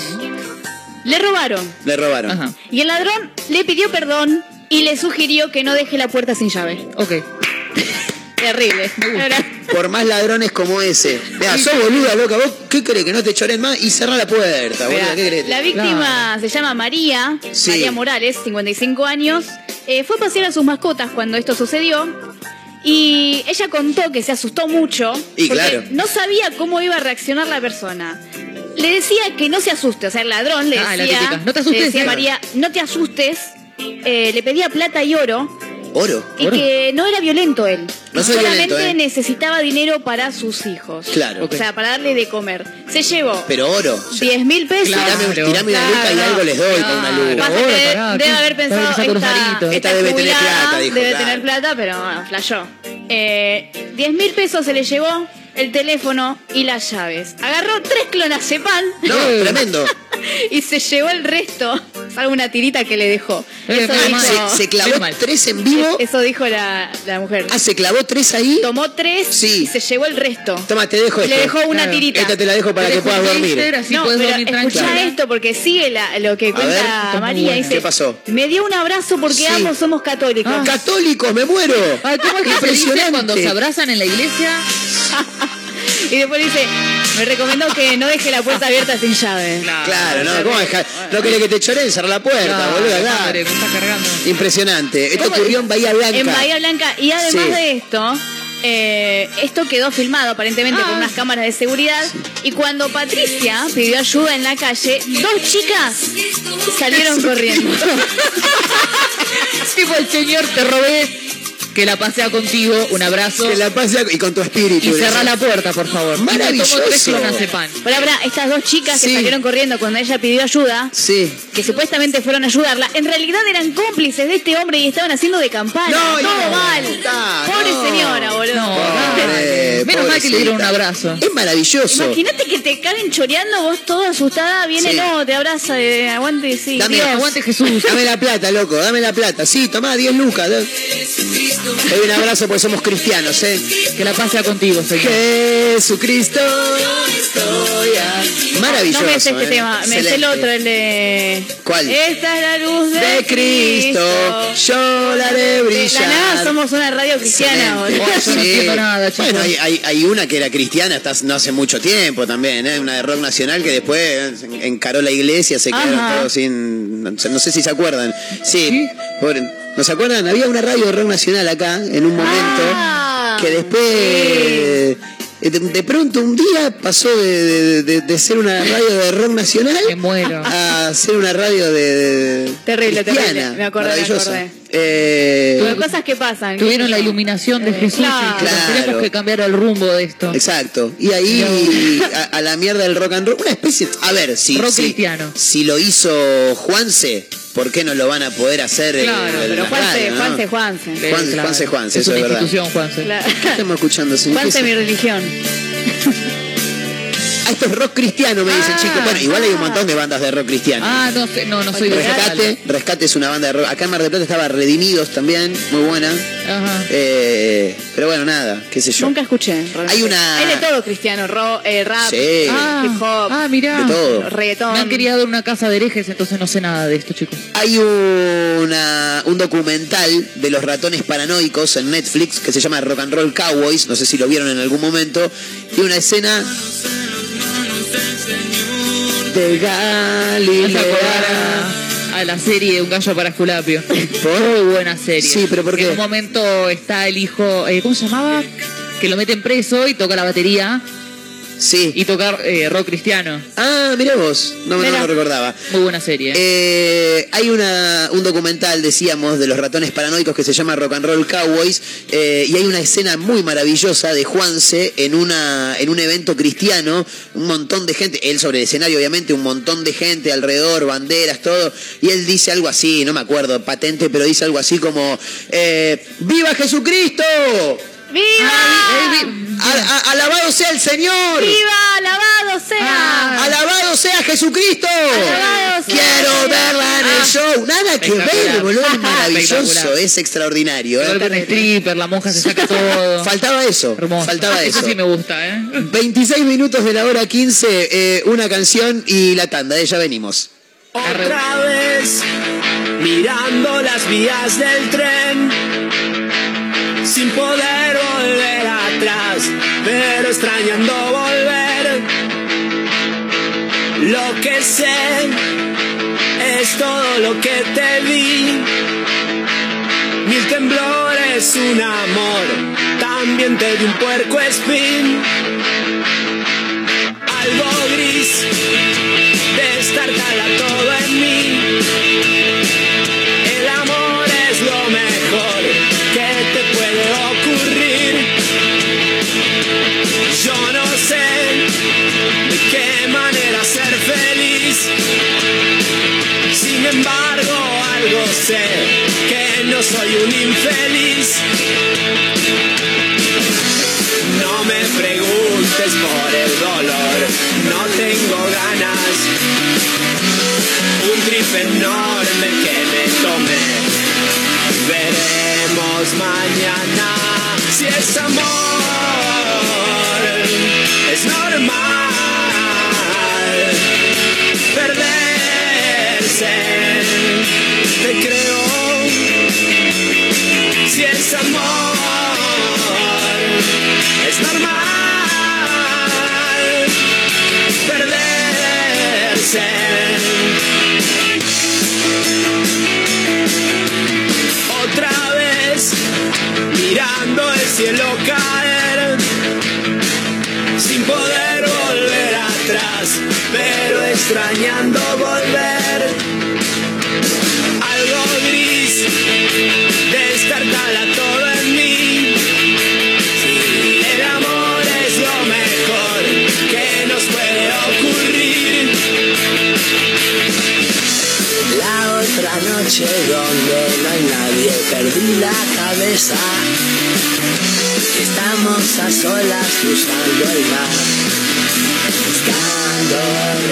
Le robaron Le robaron. Ajá. y el ladrón le pidió perdón y le sugirió que no deje la puerta sin llave. Ok. [LAUGHS] Terrible. Por más ladrones como ese. Mira, sos boluda, loca. ¿Vos qué querés? Que no te choren más y cerrá la puerta, boluda. ¿Qué querés? La víctima se llama María, Sí. María Morales, 55 años. Eh, fue a pasear a sus mascotas cuando esto sucedió. Y ella contó que se asustó mucho Y porque claro. no sabía cómo iba a reaccionar la persona. Le decía que no se asuste, o sea, el ladrón le Ah, la decía, típica. No te asustes, le decía a. María, no te asustes. Eh, le pedía plata y oro Oro. y que no era violento él. No soy Solamente violento, ¿eh? necesitaba dinero para sus hijos. Claro. O sea, para darle de comer. Se llevó Pero oro. 10 mil pesos. Tirame, Claro. tirame una luca y algo les doy con una luca. Pará, debe haber pensado esta, salito. Esta debe tener jubilada plata, dijo, debe claro. tener plata, pero bueno, flashó. Eh, 10 mil pesos se le llevó, el teléfono y las llaves. Agarró tres clonazepam No, [LAUGHS] tremendo. y se llevó el resto, salvo una tirita que le dejó. Eh, Eso dijo. Se, se clavó tres en vivo. eso dijo la, la mujer. Ah, se clavó tres ahí. Tomó tres Sí. y se llevó el resto. Toma, te dejo Le esto. dejó una Claro. tirita. Esta te la dejo para Te que dejo puedas dormir. así no, puedes pero dormir escuchá tranquila. esto porque sigue la- lo que cuenta María. Dice, ¿Qué pasó? Me dio un abrazo porque Sí. ambos somos católicos. Ah, Católicos, me muero. Ay, ¿cómo es que se dice cuando se abrazan en la iglesia? Y después dice, me recomendó que no deje la puerta abierta sin llave. Claro, no, ¿cómo dejar? No querés que te choren, cerrar la puerta, boludo, acá. madre, me está cargando. Impresionante. Esto ocurrió en Bahía Blanca. En Bahía Blanca. Y además Sí. de esto, eh, esto quedó filmado aparentemente Ah. por unas cámaras de seguridad. Y cuando Patricia pidió ayuda en la calle, dos chicas salieron corriendo. [LAUGHS] tipo el señor, te robé, que la pasea contigo, un abrazo. Que la pase y con tu espíritu. Y cerrá la puerta, por favor. Maravilloso. Y me tomo tres clonazepam. Pero ahora, estas dos chicas Sí. que salieron corriendo cuando ella pidió ayuda, Sí. que supuestamente fueron a ayudarla, en realidad eran cómplices de este hombre y estaban haciendo de campana. No, Todo no, mal. puta, Pobre no. señora, boludo. No, Pobre. Menos mal que le dieron un abrazo. Es maravilloso. Imagínate que te caen choreando, vos toda asustada, viene, Sí. no, te abraza, eh, aguante, sí. Dame, Dios. aguante Jesús. Dame la plata, loco, dame la plata. Sí, tomá 10 lucas. Te doy un abrazo porque somos cristianos, ¿eh? Que la pasea contigo, señor. Jesucristo. estoy aquí. Maravilloso. No me sé este ¿eh? tema, me sé el otro, el de... ¿Cuál? Esta es la luz de, De Cristo, yo la haré De brillar. la nada somos una radio cristiana. Boludo. yo no entiendo nada. Bueno, hay, hay, hay una que era cristiana hasta no hace mucho tiempo también, ¿eh? una de rock nacional que después encaró la iglesia, se quedaron Ajá. todos sin. No sé, si se acuerdan. Sí, pobre- ¿no se acuerdan? Había una radio de rock nacional acá en un momento Ah, que después. eh, De, de pronto un día pasó de, de- de- de ser una radio de rock nacional Me muero. a ser una radio de, de- Terrible, cristiana. terrible. Me acordé, me Maravillosa. acordé. Eh, Pero cosas que pasan. Tuvieron la iluminación de Jesús claro. y que Claro. tenemos que cambiar el rumbo de esto. Exacto. Y ahí a, a la mierda del rock and roll, una especie, a ver, si Rock si, cristiano. si lo hizo Juanse, ¿por qué no lo van a poder hacer en- Claro, en Pero la Juanse, radio, no? Juanse, Juanse. Juanse, Claro. Juanse, Juanse, es eso una es verdad. institución, Juanse. La- ¿Qué estamos escuchando? señor? ¿Qué Juanse, es? mi religión. [LAUGHS] Ah, esto es rock cristiano, me dicen Ah, chicos. Bueno, igual hay un montón de bandas de rock cristiano. Ah, no sé, no, no soy de Rescate, Rescate es una banda de rock. Acá en Mar del Plata estaba Redimidos también, muy buena. Ajá. Eh, pero bueno, nada, qué sé yo. Nunca escuché. realmente. Hay una- Hay de todo cristiano, ro- eh, rap, Sí. Ah, hip hop, ah, mirá. De todo. reggaetón. Me han querido dar una casa de herejes, entonces no sé nada de esto, chicos. Hay una, un documental de los ratones paranoicos en Netflix que se llama Rock and Roll Cowboys, no sé si lo vieron en algún momento, y una escena de Galilea. a, la serie Un gallo para Esculapio. Muy buena serie. Sí, pero ¿por qué? En un momento está el hijo, eh, ¿cómo se llamaba? Que lo meten preso y toca la batería Sí. y tocar eh, rock cristiano. Ah, mirá vos, no, no lo recordaba. Muy buena serie. Eh, hay una, un documental, decíamos, de los ratones paranoicos que se llama Rock and Roll Cowboys eh, y hay una escena muy maravillosa de Juanse en, una, en un evento cristiano, un montón de gente, él sobre el escenario obviamente, un montón de gente alrededor, banderas, todo, y él dice algo así, no me acuerdo patente, pero dice algo así como, eh, ¡Viva Jesucristo! ¡Viva! A- a- ¡Alabado sea el Señor! ¡Viva! ¡Alabado sea! ¡Alabado sea Jesucristo! Alabado sea ¡Quiero verla en el Ah. show! Nada que ver, boludo, es [LAUGHS] maravilloso, es extraordinario. ¿eh? Con stripper, la monja se saca [LAUGHS] todo. Faltaba eso, Hermoso. faltaba eso. Eso sí me gusta, ¿eh? 26 minutos de la hora 15, eh, una canción y la tanda, de ya venimos. Otra vez mirando las vías del tren sin poder pero extrañando volver. Lo que sé es todo lo que te di. Mil temblores, un amor, también te di un puerco espín. Algo gris, destartala todo en soy un infeliz. No me preguntes por el dolor, no tengo ganas. Un trip enorme que me tomé. Veremos mañana si es amor. Es normal perderse. Otra vez mirando el cielo caer sin poder volver atrás, pero extrañando volver. Algo gris, calle donde no hay nadie perdí la cabeza. Estamos a solas cruzando el mar, buscando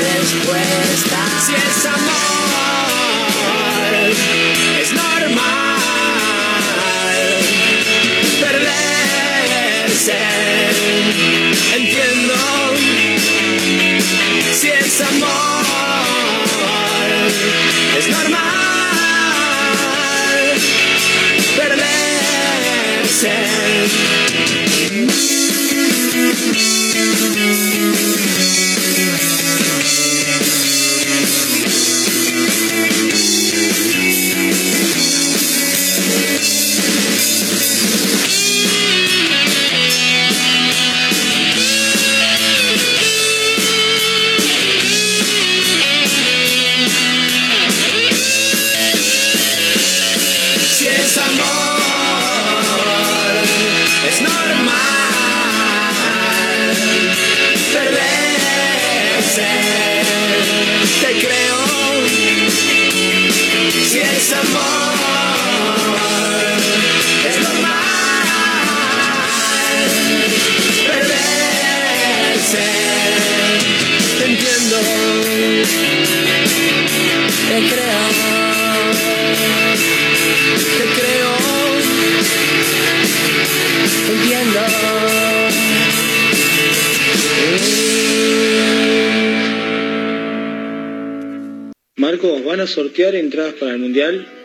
respuestas. Si es amor, es normal perderse. Entiendo. Si es amor, es normal. Perderse. Marcos, ¿van a sortear entradas para el Mundial?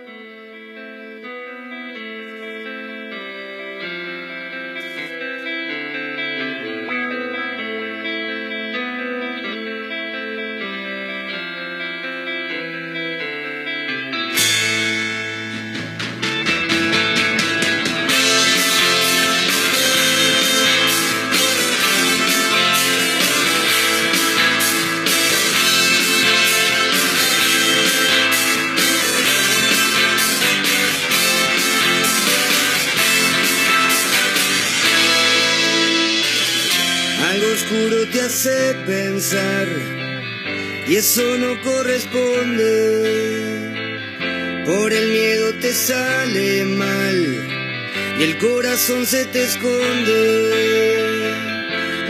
Corazón se te esconde.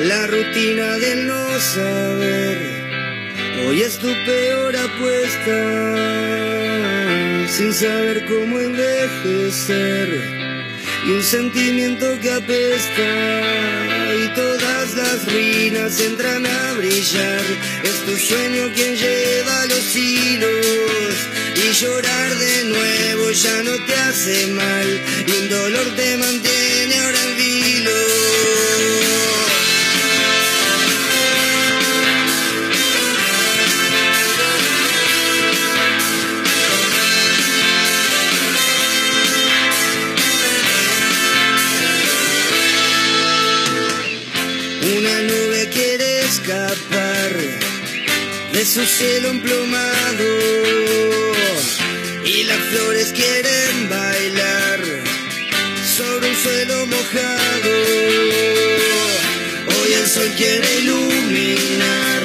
La rutina del no saber hoy es tu peor apuesta. Sin saber cómo envejecer y un sentimiento que apesta y todas las ruinas entran a brillar. Es tu sueño quien lleva los hilos llorar de nuevo ya no te hace mal y un dolor te mantiene ahora en vilo. Una nube quiere escapar de su cielo las flores quieren bailar sobre un suelo mojado. Hoy el sol quiere iluminar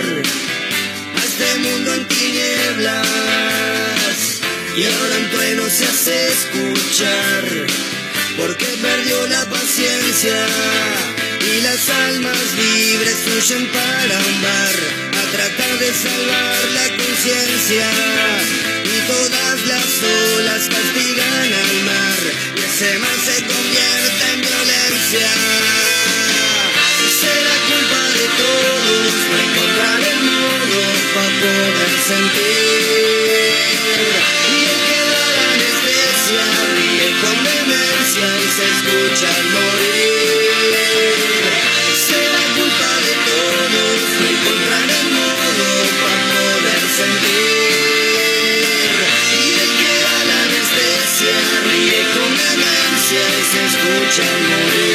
a este mundo en tinieblas. Y ahora en trueno se hace escuchar porque perdió la paciencia y las almas libres huyen para un bar a tratar de salvar la conciencia y todas las olas castigan al mar y ese mar se convierte en violencia. Será culpa de todos no encontrar el modo para poder sentir. Y el que la anestesia ríe con demencia y se escucha morir se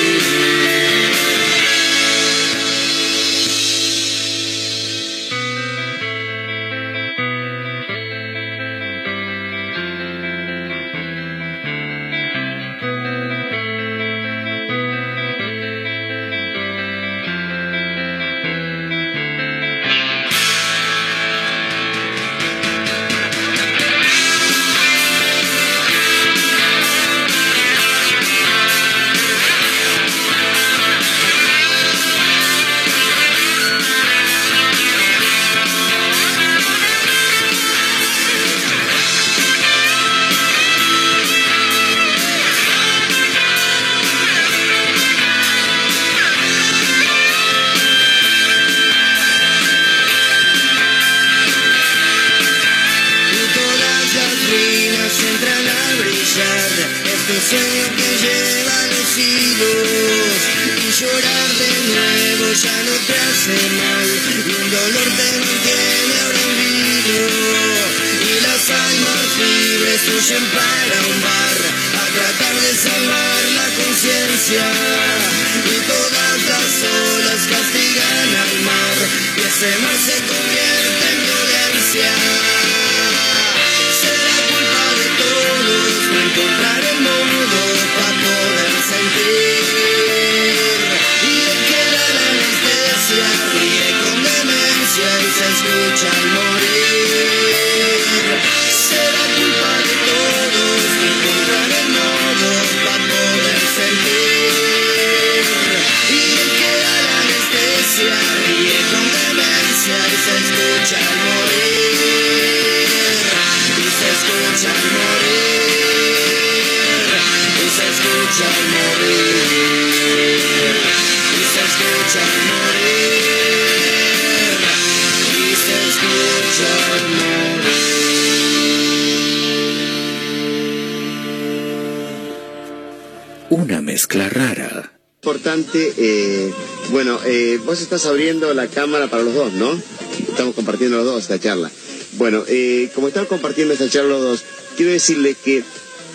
abriendo la cámara para los dos, ¿no? Estamos compartiendo los dos esta charla. Bueno, eh, como estamos compartiendo esta charla los dos, quiero decirle que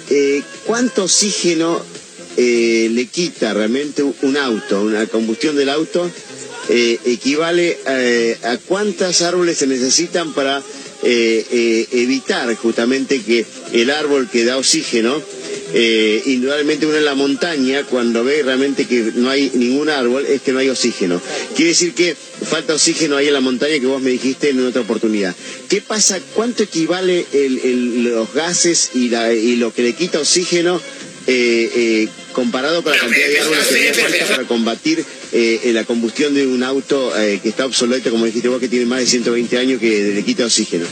eh, cuánto oxígeno eh, le quita realmente un auto, una combustión del auto, eh, equivale eh, a cuántas árboles se necesitan para evitar justamente que el árbol que da oxígeno indudablemente uno en la montaña, cuando ve realmente que no hay ningún árbol, es que no hay oxígeno. Quiere decir que falta oxígeno ahí en la montaña que vos me dijiste en otra oportunidad. ¿Qué pasa? ¿Cuánto equivale el- el- los gases y, la- y lo que le quita oxígeno eh, eh, comparado con la cantidad de árboles que haría falta para combatir eh, la combustión de un auto eh, que está obsoleto, como dijiste vos, que tiene más de 120 años que le quita oxígeno?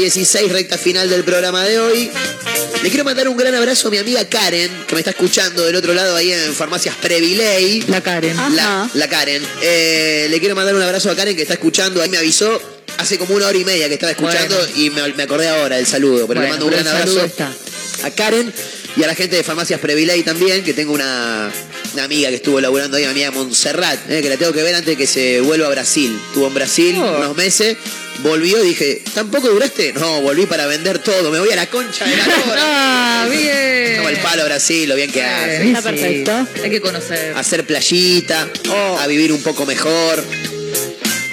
16, recta final del programa de hoy. Le quiero mandar un gran abrazo a mi amiga Karen, que me está escuchando del otro lado ahí en Farmacias Previley. La Karen. La, la Karen. Eh, le quiero mandar un abrazo a Karen que está escuchando. Ahí me avisó hace como una hora y media que estaba escuchando y me, me acordé ahora del saludo. Pero le mando un gran el saludo abrazo a Karen y a la gente de Farmacias Previley también, que tengo una, una amiga que estuvo laburando ahí, mi amiga Montserrat, eh, que la tengo que ver antes de que se vuelva a Brasil. Estuvo en Brasil Oh. unos meses, volvió, dije, ¿tampoco duraste? No, volví para vender todo, me voy a la concha de la [LAUGHS] lora. Ah, bien. Como el palo a Brasil, lo bien que hace. Está perfecto. Hay que conocer. Hacer playita, a vivir un poco mejor.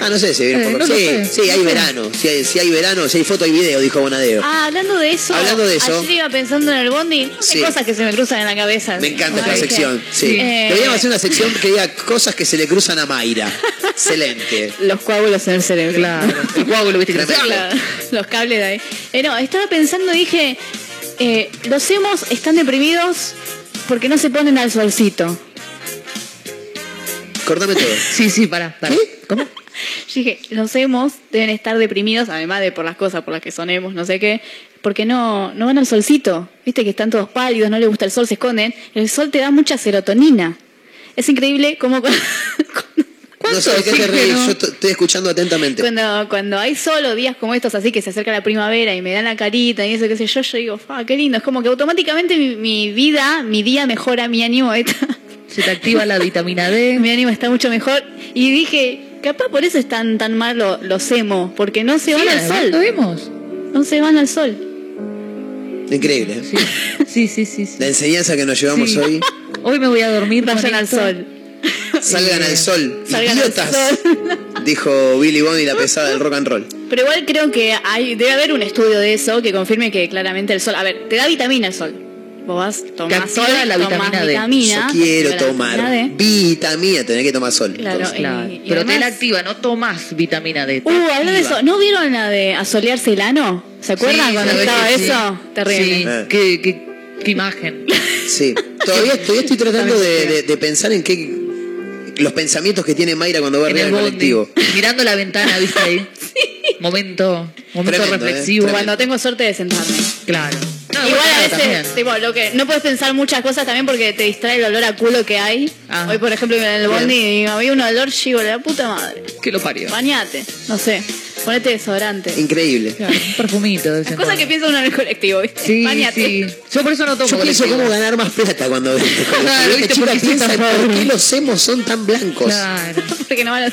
Ah, no sé si Eh, no Sí, sé, sí, no hay verano. Si hay, si hay verano, si hay foto y video, dijo Bonadeo. Ah, hablando de eso. Hablando de eso. Ayer iba pensando en el bondi. Hay Sí. cosas que se me cruzan en la cabeza. Me encanta esta sección. Sí. Eh, Deberíamos hacer una sección que diga cosas que se le cruzan a Mayra. [LAUGHS] Excelente. Los coágulos en el cerebro. Claro. [LAUGHS] El coágulo, viste que los cables de ahí. Eh, no, estaba pensando, dije, eh, los hemos están deprimidos porque no se ponen al solcito. Cortame todo. Sí, sí, pará. pará. ¿Cómo? [LAUGHS] Yo dije, los hemos deben estar deprimidos, además de por las cosas por las que son hemos, no sé qué, porque no, no van al solcito. Viste que están todos pálidos, no les gusta el sol, se esconden. El sol te da mucha serotonina. Es increíble cómo [LAUGHS] cu- No sé de qué te reís, yo estoy escuchando atentamente. cuando, cuando hay sol o días como estos así que se acerca la primavera y me dan la carita y eso qué sé yo, yo digo, ah, qué lindo. Es como que automáticamente mi, mi vida, mi día mejora, mi ánimo está, Se te activa la vitamina D. [LAUGHS] mi ánimo está mucho mejor. Y dije, capaz por eso están tan mal lo- los emo, porque no se van Sí, al ¿Lo sol. vemos? No se van al sol. Increíble. ¿eh? Sí, sí, sí. sí. La enseñanza que nos llevamos Sí. hoy. [LAUGHS] Hoy me voy a dormir. Vayan al sol. [LAUGHS] Salgan al sol. [LAUGHS] Salgan al idiotas. sol. Dijo Billy Bond y la pesada del rock and roll. Pero igual creo que hay, debe haber un estudio de eso que confirme que claramente el sol, a ver, te da vitamina el sol. Vos vas, tomás sol, la tomás vitamina D. vitamina, Yo quiero tomar vitamina D. vitamina, tenés que tomar sol. Claro, entonces. Claro. Y- y Pero te la activa, no tomas vitamina D. Uh, hablando de eso, ¿no vieron la de asolearse el ano? ¿Se acuerdan Sí, cuando estaba que sí. eso? Terrible. Sí, Eh. qué, qué, qué imagen. [LAUGHS] Sí. Todavía, todavía estoy tratando de, de- de pensar en qué. Los pensamientos que tiene Mayra cuando va En arriba el del colectivo. mirando la ventana, ¿viste ahí? [LAUGHS] Momento, momento Tremendo, ¿eh? reflexivo. Cuando tengo suerte de sentarme. Claro. No, Igual a veces, tipo, lo que no puedes pensar muchas cosas también porque te distrae el olor a culo que hay. Ah. Hoy, por ejemplo, en el bondi y había un olor chivo de la puta madre. Que lo parió. Bañate, no sé, ponete desodorante. Increíble. Claro, un perfumito. de vez en cuando. que piensa uno en el colectivo, ¿viste? Sí, Bañate. sí. Yo por eso no tomo Yo pienso colectivo. cómo ganar más plata cuando ves el colectivo. Claro, Esta ¿viste? chica ¿Por qué piensa tan por qué pobres? los hemos son tan blancos. Claro. [LAUGHS] Porque no van a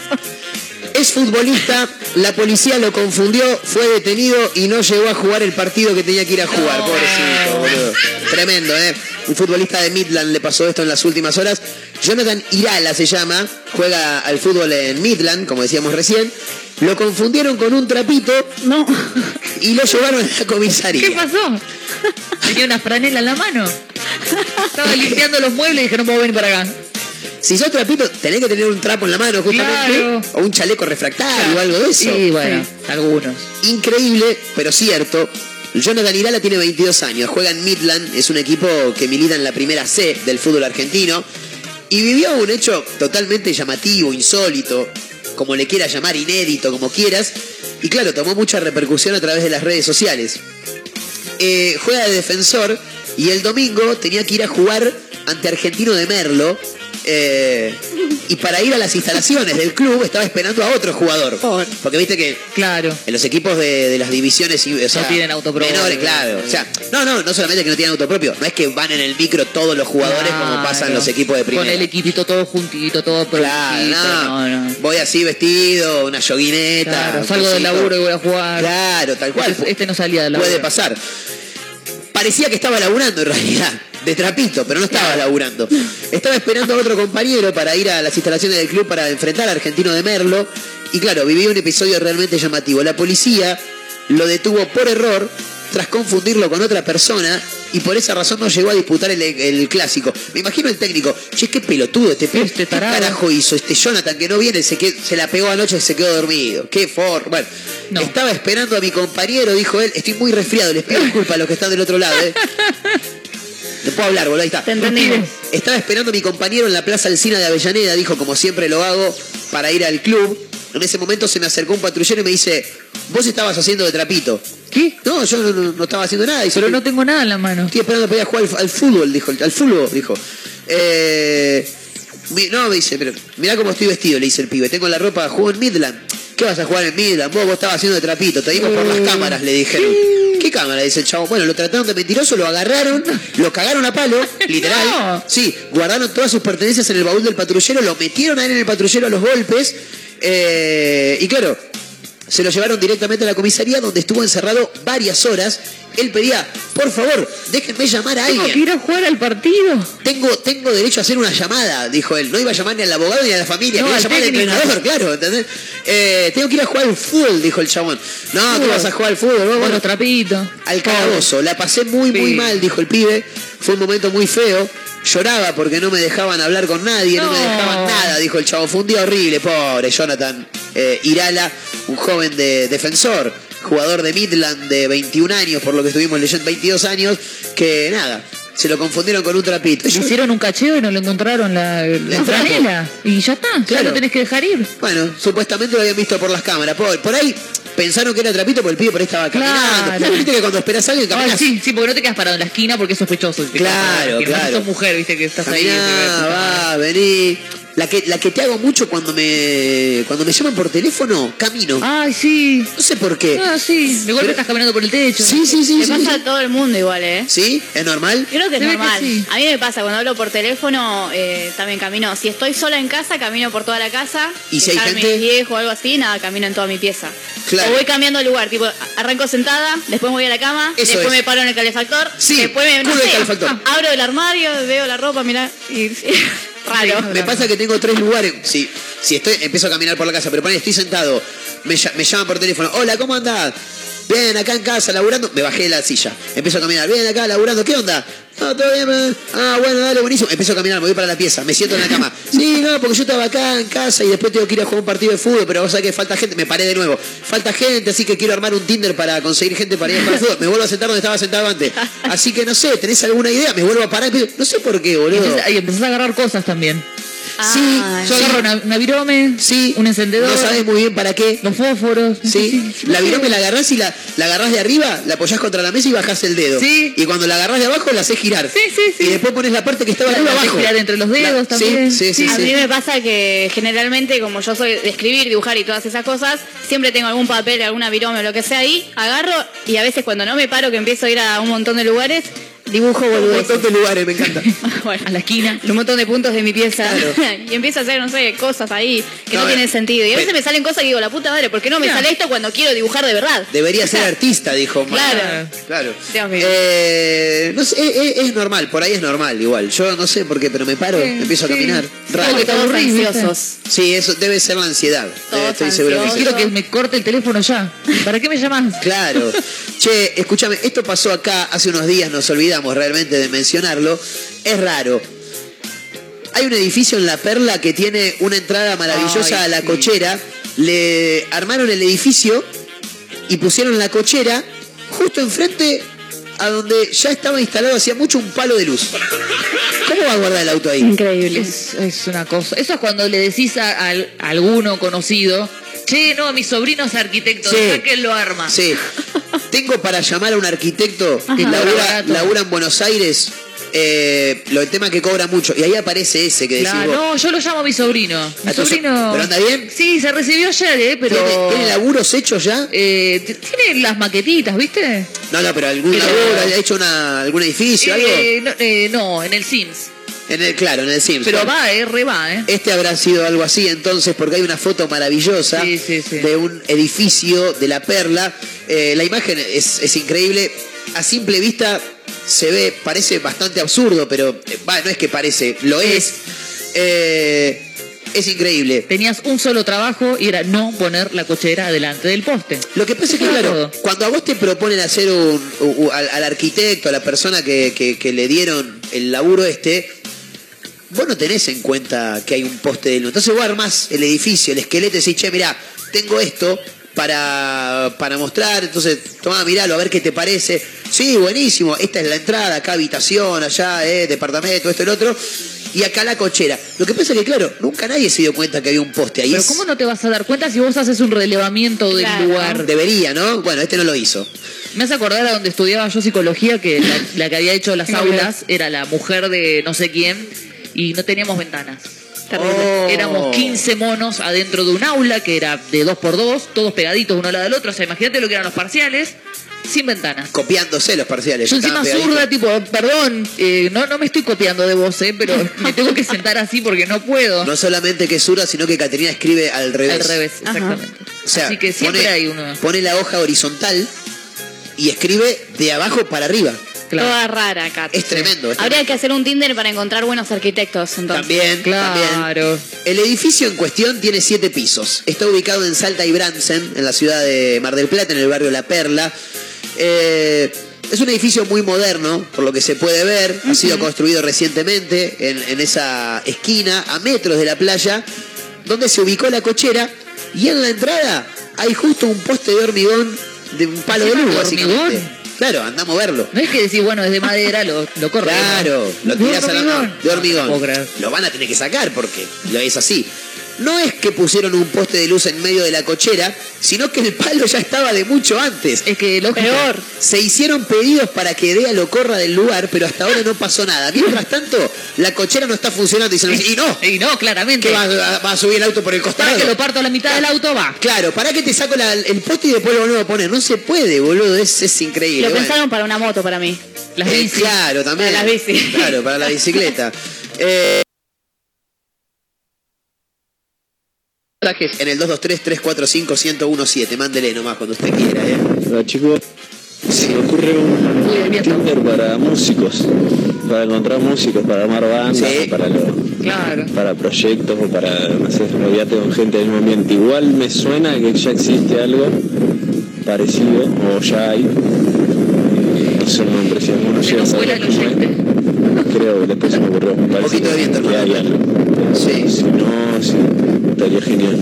Es futbolista, la policía lo confundió, fue detenido y no llegó a jugar el partido que tenía que ir a jugar. Pobrecito, boludo. Tremendo, ¿eh? Un futbolista de Midland le pasó esto en las últimas horas. Jonathan Irala se llama, juega al fútbol en Midland, como decíamos recién. Lo confundieron con un trapito No. y lo llevaron a la comisaría. ¿Qué pasó? Tenía una franela en la mano. Estaba limpiando los muebles y dije, no puedo venir para acá. Si sos trapito, tenés que tener un trapo en la mano, justamente. Claro. O un chaleco refractario o algo de eso. Sí, bueno, algunos. Increíble, pero cierto. Jonathan Irala tiene 22 años, juega en Midland, es un equipo que milita en la primera C del fútbol argentino y vivió un hecho totalmente llamativo, insólito, como le quieras llamar, inédito, como quieras, y claro, tomó mucha repercusión a través de las redes sociales. Eh, juega de defensor y el domingo tenía que ir a jugar ante Argentino de Merlo. Eh, y para ir a las instalaciones del club estaba esperando a otro jugador. Porque viste que Claro. en los equipos de, de las divisiones o sea, No tienen auto propio. menores, claro. O sea, no, no, no solamente que no tienen auto propio, no es que van en el micro todos los jugadores como pasa en los equipos de primera. Con el equipito todo juntito, todo Claro, no. no, no. Voy así vestido, una yoguineta. Claro, salgo del laburo y voy a jugar. Claro, tal cual. Este, este no salía del laburo. Puede pasar. Parecía que estaba laburando en realidad, de trapito, pero no estaba laburando. Estaba esperando a otro compañero para ir a las instalaciones del club para enfrentar al argentino de Merlo. Y claro, vivió un episodio realmente llamativo. La policía lo detuvo por error tras confundirlo con otra persona y por esa razón no llegó a disputar el, el clásico. Me imagino el técnico, che, qué pelotudo este, pe- ¿qué carajo hizo este Jonathan que no viene? Se, qued- se la pegó anoche y se quedó dormido. Qué for. Bueno, estaba esperando a mi compañero, dijo él, estoy muy resfriado, les pido disculpas a los que están del otro lado, ¿eh? [LAUGHS] No puedo hablar, boludo, ahí está. Te entendimos. Estaba esperando a mi compañero en la Plaza Alcina de Avellaneda, dijo, como siempre lo hago, para ir al club. En ese momento se me acercó un patrullero y me dice, vos estabas haciendo de trapito. ¿Qué? No, yo no, estaba haciendo nada. Dice, Pero no tengo nada en la mano. Estoy esperando para ir a jugar al, al fútbol, dijo. Al fútbol, dijo. Eh, no, me dice, pero mirá cómo estoy vestido, le dice el pibe. Tengo la ropa, juego en Midland. ¿Qué vas a jugar en Midland? Vos, vos estabas haciendo de trapito, te dimos por las cámaras, le dijeron. ¿Qué cámara? Dice el chavo. Bueno, lo trataron de mentiroso, lo agarraron, [LAUGHS] lo cagaron a palo, [LAUGHS] literal. Sí, guardaron todas sus pertenencias en el baúl del patrullero, lo metieron a él en el patrullero a los golpes. eh, y claro, se lo llevaron directamente a la comisaría donde estuvo encerrado varias horas. Él pedía, por favor, déjenme llamar a Tengo que alguien. ir a jugar al partido. Tengo, tengo derecho a hacer una llamada, dijo él. No iba a llamar ni al abogado ni a la familia, No, iba a llamar al entrenador, claro, ¿entendés? Eh, tengo que ir a jugar al fútbol, dijo el chabón. No, Fútbol. vas a jugar al fútbol, Con bueno, los trapitos. al calabozo. La pasé muy, muy mal, dijo el pibe. Fue un momento muy feo. Lloraba porque no me dejaban hablar con nadie, no, me dejaban nada, dijo el chavo. Fue un día horrible, pobre Jonathan eh, Irala, un joven de defensor, jugador de Midland de 21 años, por lo que estuvimos leyendo, 22 años, que nada, se lo confundieron con un trapito. Le hicieron un cacheo y no le encontraron la, la franela. Y ya está, ya Claro. lo tenés que dejar ir. Bueno, supuestamente lo habían visto por las cámaras. Por, por ahí pensaron que era trapito porque el pibe por ahí estaba caminando. Claro. Viste que cuando esperas a alguien caminas. sí, sí, porque no te quedas parado en la esquina porque es sospechoso. Claro, claro. No sos mujer, viste, que estás ahí. Caminá, va, vení. La que, la que te hago mucho cuando me cuando me llaman por teléfono, camino. Ay, sí. No sé por qué. Ah, sí. De golpe Pero- estás caminando por el techo. Sí, sí, sí. Sí, pasa sí. a todo el mundo igual, ¿eh? ¿Sí? ¿Es normal? Creo que es Se ve que normal. sí. A mí me pasa, cuando hablo por teléfono, eh, también camino. Si estoy sola en casa, camino por toda la casa. ¿Y si hay gente? mis viejos o algo así, nada, camino en toda mi pieza. Claro. O voy cambiando de lugar, tipo, arranco sentada, después me voy a la cama, Eso después es. me paro en el calefactor, Sí, después me culo del calefactor. abro el armario, veo la ropa, mirá, y [LAUGHS] raro. Me pasa que tengo tres lugares. Si, si estoy, empiezo a caminar por la casa, pero ponele, estoy sentado, me, me llaman por teléfono. Hola, ¿cómo andás? Bien, acá en casa, laburando. Me bajé de la silla. Empiezo a caminar. Bien, acá, laburando. ¿Qué onda? No, todo bien. man. Ah, bueno, dale, buenísimo. Empiezo a caminar, me voy para la pieza. Me siento en la cama. [LAUGHS] Sí, no, porque yo estaba acá en casa y después tengo que ir a jugar un partido de fútbol, pero vos sabés que falta gente. Me paré de nuevo. Falta gente, así que quiero armar un Tinder para conseguir gente para ir a jugar al fútbol. Me vuelvo a sentar donde estaba sentado antes. Así que no sé, ¿tenés alguna idea? Me vuelvo a parar. No sé por qué, boludo. y empezás a agarrar cosas también. Sí, Yo agarro una, una virome, sí. un encendedor, No sabes muy bien para qué. los fósforos. Sí, la virome la agarrás y la, la agarrás de arriba, la apoyás contra la mesa y bajás el dedo. Sí. Y cuando la agarrás de abajo la haces girar. Sí, sí, sí. Y después pones la parte que estaba La- arriba la abajo. girar entre los dedos La- también. Sí, sí, sí. a sí. mí me pasa que generalmente, como yo soy de escribir, dibujar y todas esas cosas, siempre tengo algún papel, alguna virome o lo que sea ahí, agarro y a veces cuando no me paro, que empiezo a ir a un montón de lugares, dibujo Un boludeces. montón de lugares, me encanta. [LAUGHS] Bueno, A la esquina. un montón de puntos de mi pieza [LAUGHS] y empiezo a hacer, no sé, cosas ahí que No, no, eh, tienen sentido. Y a veces me salen cosas que digo, la puta madre, ¿por qué no me Claro. sale esto cuando quiero dibujar de verdad? Debería [LAUGHS] ser artista, dijo Mar. Claro. Claro. Dios mío. Eh, no sé, es, es- es normal, por ahí es normal igual. Yo no sé por qué, pero me paro, Sí, empiezo a caminar. Raro. ¿viste? ansiosos. Sí, eso debe ser la ansiedad. Todos Eh, estoy seguro que. Quiero que me corte el teléfono ya. ¿Para qué me llamas? Claro. Che, escúchame, esto pasó acá hace unos días, nos olvidamos realmente de mencionarlo. Es raro. Hay un edificio en La Perla que tiene una entrada maravillosa Ay, a la sí. cochera. Le armaron el edificio y pusieron la cochera justo enfrente a donde ya estaba instalado hacía mucho un palo de luz. ¿Cómo va a guardar el auto ahí? Increíble. Es, es una cosa. Eso es cuando le decís a alguno conocido, che, no, mi sobrino es arquitecto, Sí. deja que él lo arma. Sí. Tengo para llamar a un arquitecto que labura, en Buenos Aires. Eh, lo el tema que cobra mucho. Y ahí aparece ese que decís vos. no, yo lo llamo a mi sobrino. ¿A so- sobrino. ¿Pero anda bien? Sí, se recibió ayer, ¿eh? Pero. ¿Tiene, tiene laburos hechos ya? Eh, tiene las maquetitas, ¿viste? No, no, pero algún laburo, ¿ha hecho una, algún edificio, algo? Eh, no, eh, no, en el Sims. En el, claro, en el Sims. Pero va, eh, re va, ¿eh? Este habrá sido algo así entonces, porque hay una foto maravillosa Sí, sí, sí. de un edificio de la Perla. Eh, la imagen es, es increíble. A simple vista se ve, parece bastante absurdo, pero eh, va, no es que parece, lo es. Eh, es increíble. Tenías un solo trabajo y era no poner la cochera delante del poste. Lo que pasa es que, claro, todo. cuando a vos te proponen hacer un, u- u- al, al arquitecto, a la persona que, que- que le dieron el laburo este, vos no tenés en cuenta que hay un poste de luz. Entonces vos armás el edificio, el esqueleto y decís, che, mirá, tengo esto para, para mostrar, entonces toma, miralo, a ver qué te parece. Sí, buenísimo, esta es la entrada, acá habitación, allá, eh, departamento, esto, el otro. Y acá la cochera. Lo que pasa es que, claro, nunca nadie se dio cuenta que había un poste ahí. Pero Es- ¿cómo no te vas a dar cuenta si vos haces un relevamiento del Claro. lugar? Debería, ¿no? Bueno, este no lo hizo. Me hace acordar a donde estudiaba yo psicología que la, la que había hecho las [LAUGHS] aulas era la mujer de no sé quién y no teníamos ventanas. Oh. Éramos 15 monos adentro de un aula que era de dos por dos, todos pegaditos uno al lado del otro. O sea, imagínate lo que eran los parciales sin ventanas. Copiándose los parciales. Yo encima zurda, tipo, perdón, eh, no, no me estoy copiando de vos, eh, pero [LAUGHS] me tengo que sentar así porque no puedo. No solamente que es zurda, sino que Caterina escribe al revés. Al revés, Ajá. exactamente. O sea, así que siempre pone, hay uno. Pone la hoja horizontal y escribe de abajo para arriba. Claro. Toda rara, Kat. Es tremendo. es Habría que hacer un Tinder para encontrar buenos arquitectos, entonces. También, también. Claro. El edificio en cuestión tiene siete pisos. Está ubicado en Salta y Bransen, en la ciudad de Mar del Plata, en el barrio La Perla. Eh, es un edificio muy moderno, por lo que se puede ver. Ha sido construido recientemente en, en esa esquina, a metros de la playa, donde se ubicó la cochera. Y en la entrada hay justo un poste de hormigón, de un palo de ¿Encima luz, básicamente. hormigón? Claro, anda a moverlo. No es que decir, bueno, es de madera, lo, lo corre. Claro, lo ¿De tirás a la hormigón? mano. De hormigón. No creer. Lo van a tener que sacar porque lo es así. No es que pusieron un poste de luz en medio de la cochera, sino que el palo ya estaba de mucho antes. Es que lógico. Peor. Se hicieron pedidos para que Dea lo corra del lugar, pero hasta ahora no pasó nada. Mientras tanto, la cochera no está funcionando y dicen, y no, Y no, claramente. que va, a- va a subir el auto por el costado. Para que lo parto a la mitad del auto, va. Claro, para que te saco la- el poste y después lo vuelvo a poner. No se puede, boludo, es, es increíble. Lo Bueno. pensaron para una moto para mí. Las Eh, bicis. Claro, también. Para las bici. Claro, para la bicicleta. [LAUGHS] Eh, en el 223-345-1017. Mándele nomás cuando usted quiera, ¿eh? Hola chicos, se me ocurre un viento. Tinder para músicos, para encontrar músicos, para armar bandas, Sí. para, lo- Claro. para proyectos o para, no sé, con gente del mismo ambiente. Igual me suena que ya existe algo parecido, o ya hay. Eh, no sé el nombre, si alguno llega a saber. Creo que después se me ocurrió. Parece que, que hay algo. Sí. Si no, sí, estaría genial.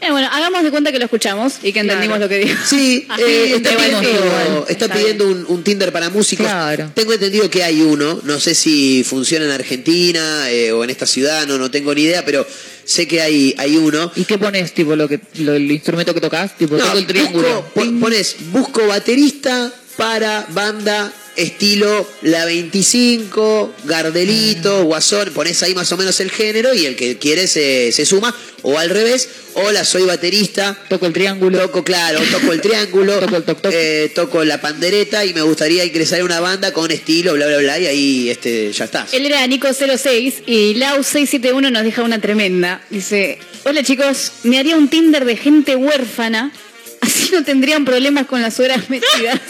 Eh, bueno, hagamos de cuenta que lo escuchamos y que entendimos lo que dijo. Sí, [LAUGHS] eh, está pidiendo, igual. está Está pidiendo un, un Tinder para músicos. Tengo entendido que hay uno, no sé si funciona en Argentina eh, o en esta ciudad, no, no tengo ni idea, pero sé que hay, hay uno. ¿Y qué pones, tipo, lo que, lo- el instrumento que tocas? Tipo, No, el triángulo. busco- pon- pones, busco baterista para banda estilo La 25, Gardelito, Guasón, pones ahí más o menos el género y el que quiere se, se suma, o al revés, hola, soy baterista. Toco el triángulo. Toco, claro, toco el triángulo, [LAUGHS] eh, toco la pandereta y me gustaría ingresar a una banda con estilo, bla, bla, bla, y ahí este, ya está. Él era Nico06 y Lau671 nos deja una tremenda. Dice, hola chicos, me haría un Tinder de gente huérfana, así no tendrían problemas con las suegras [LAUGHS] metidas.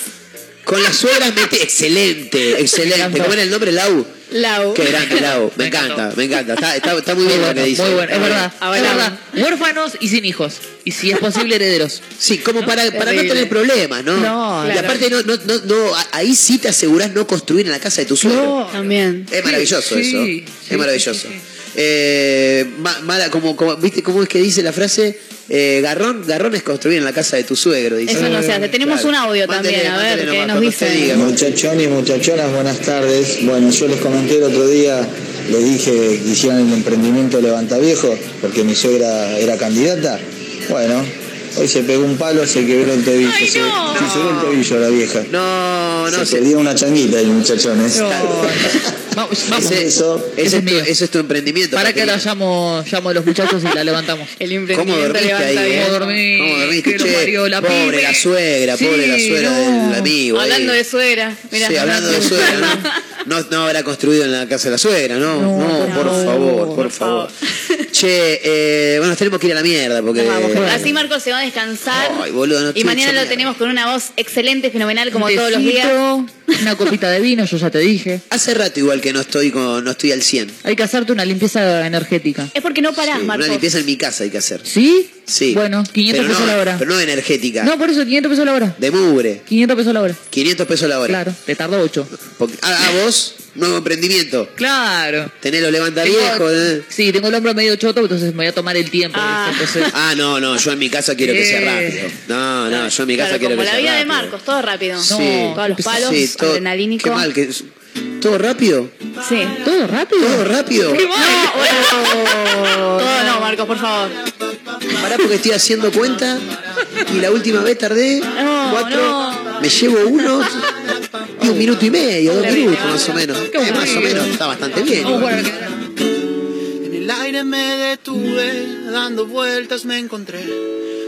Con las suegras metí, excelente, excelente. ¿Cómo era el nombre? Lau. Lau. Qué grande, Lau. Me [LAUGHS] encanta, me encanta. Está, está, está muy bien lo que dice. Muy bueno, es verdad. Es verdad. Huérfanos y sin hijos. Y si es posible, herederos. Sí, como para, para no tener problemas, ¿no? No, y claro. aparte, no, no, no, no, ahí sí te asegurás no construir en la casa de tu suegro. También. Es maravilloso Sí, eso. sí, es maravilloso. Eh, ma- mala, como, como, ¿viste cómo es que dice la frase? Eh, garrón, garrón es construir en la casa de tu suegro. Dice. Eso no se hace. Tenemos Claro. un audio también, a ver, mándele qué nomás, nos dice. diga. Muchachones, muchachonas, buenas tardes. Bueno, yo les comenté el otro día, les dije que hicieran el emprendimiento Levantaviejo, porque mi suegra era candidata. Bueno, hoy se pegó un palo, se quebró el tobillo. se, se quebró el tobillo la vieja. No, no, se perdió una changuita ahí, muchachones. [LAUGHS] Vamos, vamos. Ese, Eso. ese Ese es, tu, es tu emprendimiento. Para que la llamo, llamo a los muchachos y la levantamos. [LAUGHS] El ¿Cómo dormiste ahí? eh? ¿Cómo dormí? ¿Cómo dormiste? Che, la pobre pibe. la suegra, Sí, pobre la suegra no. del amigo. ahí. Hablando de suegra. Mira, Sí, hablando de suegra, ¿no? No, no habrá construido en la casa de la suegra, ¿no? No, por favor, por favor. Che, eh, bueno, tenemos que ir a la mierda porque. Así Marcos se va a descansar. Ay, boludo, no y mañana lo mierda. tenemos con una voz excelente, fenomenal, como Un todos los días. Una copita de vino, yo ya te dije. Hace rato igual que no estoy con, no estoy al 100. Hay que hacerte una limpieza energética. Es porque no parás, Sí, Marcos. una limpieza en mi casa hay que hacer. ¿Sí? Sí. Bueno, 500 pero pesos no, la hora. Pero no energética. No, por eso 500 pesos la hora. De mugre. 500 pesos la hora. 500 pesos la hora. Claro, te tardó 8. Porque, ah, ah, vos, nuevo emprendimiento. Claro. Tenés lo levanta Tengo- viejo. ¿eh? Sí, tengo el hombro medio choto, entonces me voy a tomar el tiempo. Ah. [LAUGHS] Ah, no, no, yo en mi casa quiero que sea Eh. rápido. No, no, yo en mi casa Claro, quiero como que la sea vida de rápido. Marcos, todo rápido. Sí. Todos los palos, Sí, todo- adrenalínico. Qué mal que todo rápido. Sí. ¿Todo rápido? Todo rápido. No, [LAUGHS] bueno. Todo no, Marcos, por favor. Pará porque estoy haciendo cuenta y la última vez tardé No, cuatro, no. me llevo uno y un minuto y medio, dos minutos más o menos. Eh, más o menos, está bastante bien. En el aire me detuve, dando vueltas me encontré.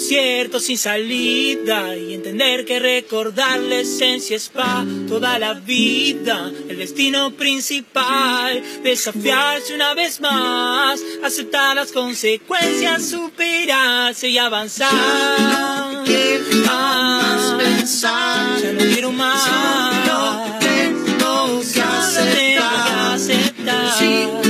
desierto sin salida y entender que recordar la esencia es pa' toda la vida. El destino principal, desafiarse una vez más, aceptar las consecuencias, superarse y avanzar. quiero más pensar. Ya no quiero más. Solo tengo que aceptar. aceptar.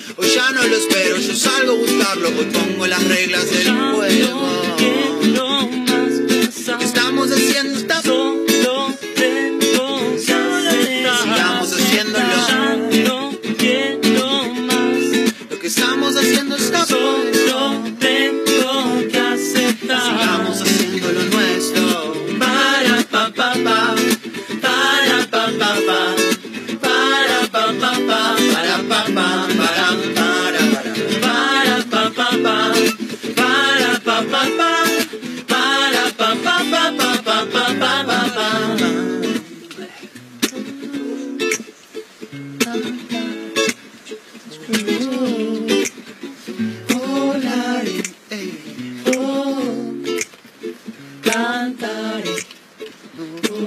Hoy ya no lo espero, yo salgo a buscarlo, hoy pongo las reglas del juego. Lo que estamos haciendo está bueno. Sigamos haciéndolo. Lo que estamos haciendo está bueno. Sigamos haciendo lo nuestro. Para pa pa pa. Para pa pa pa.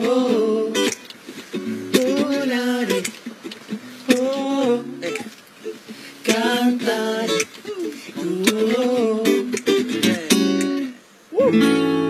Oh, ooh, Oh, Ooh, Oh, Woo.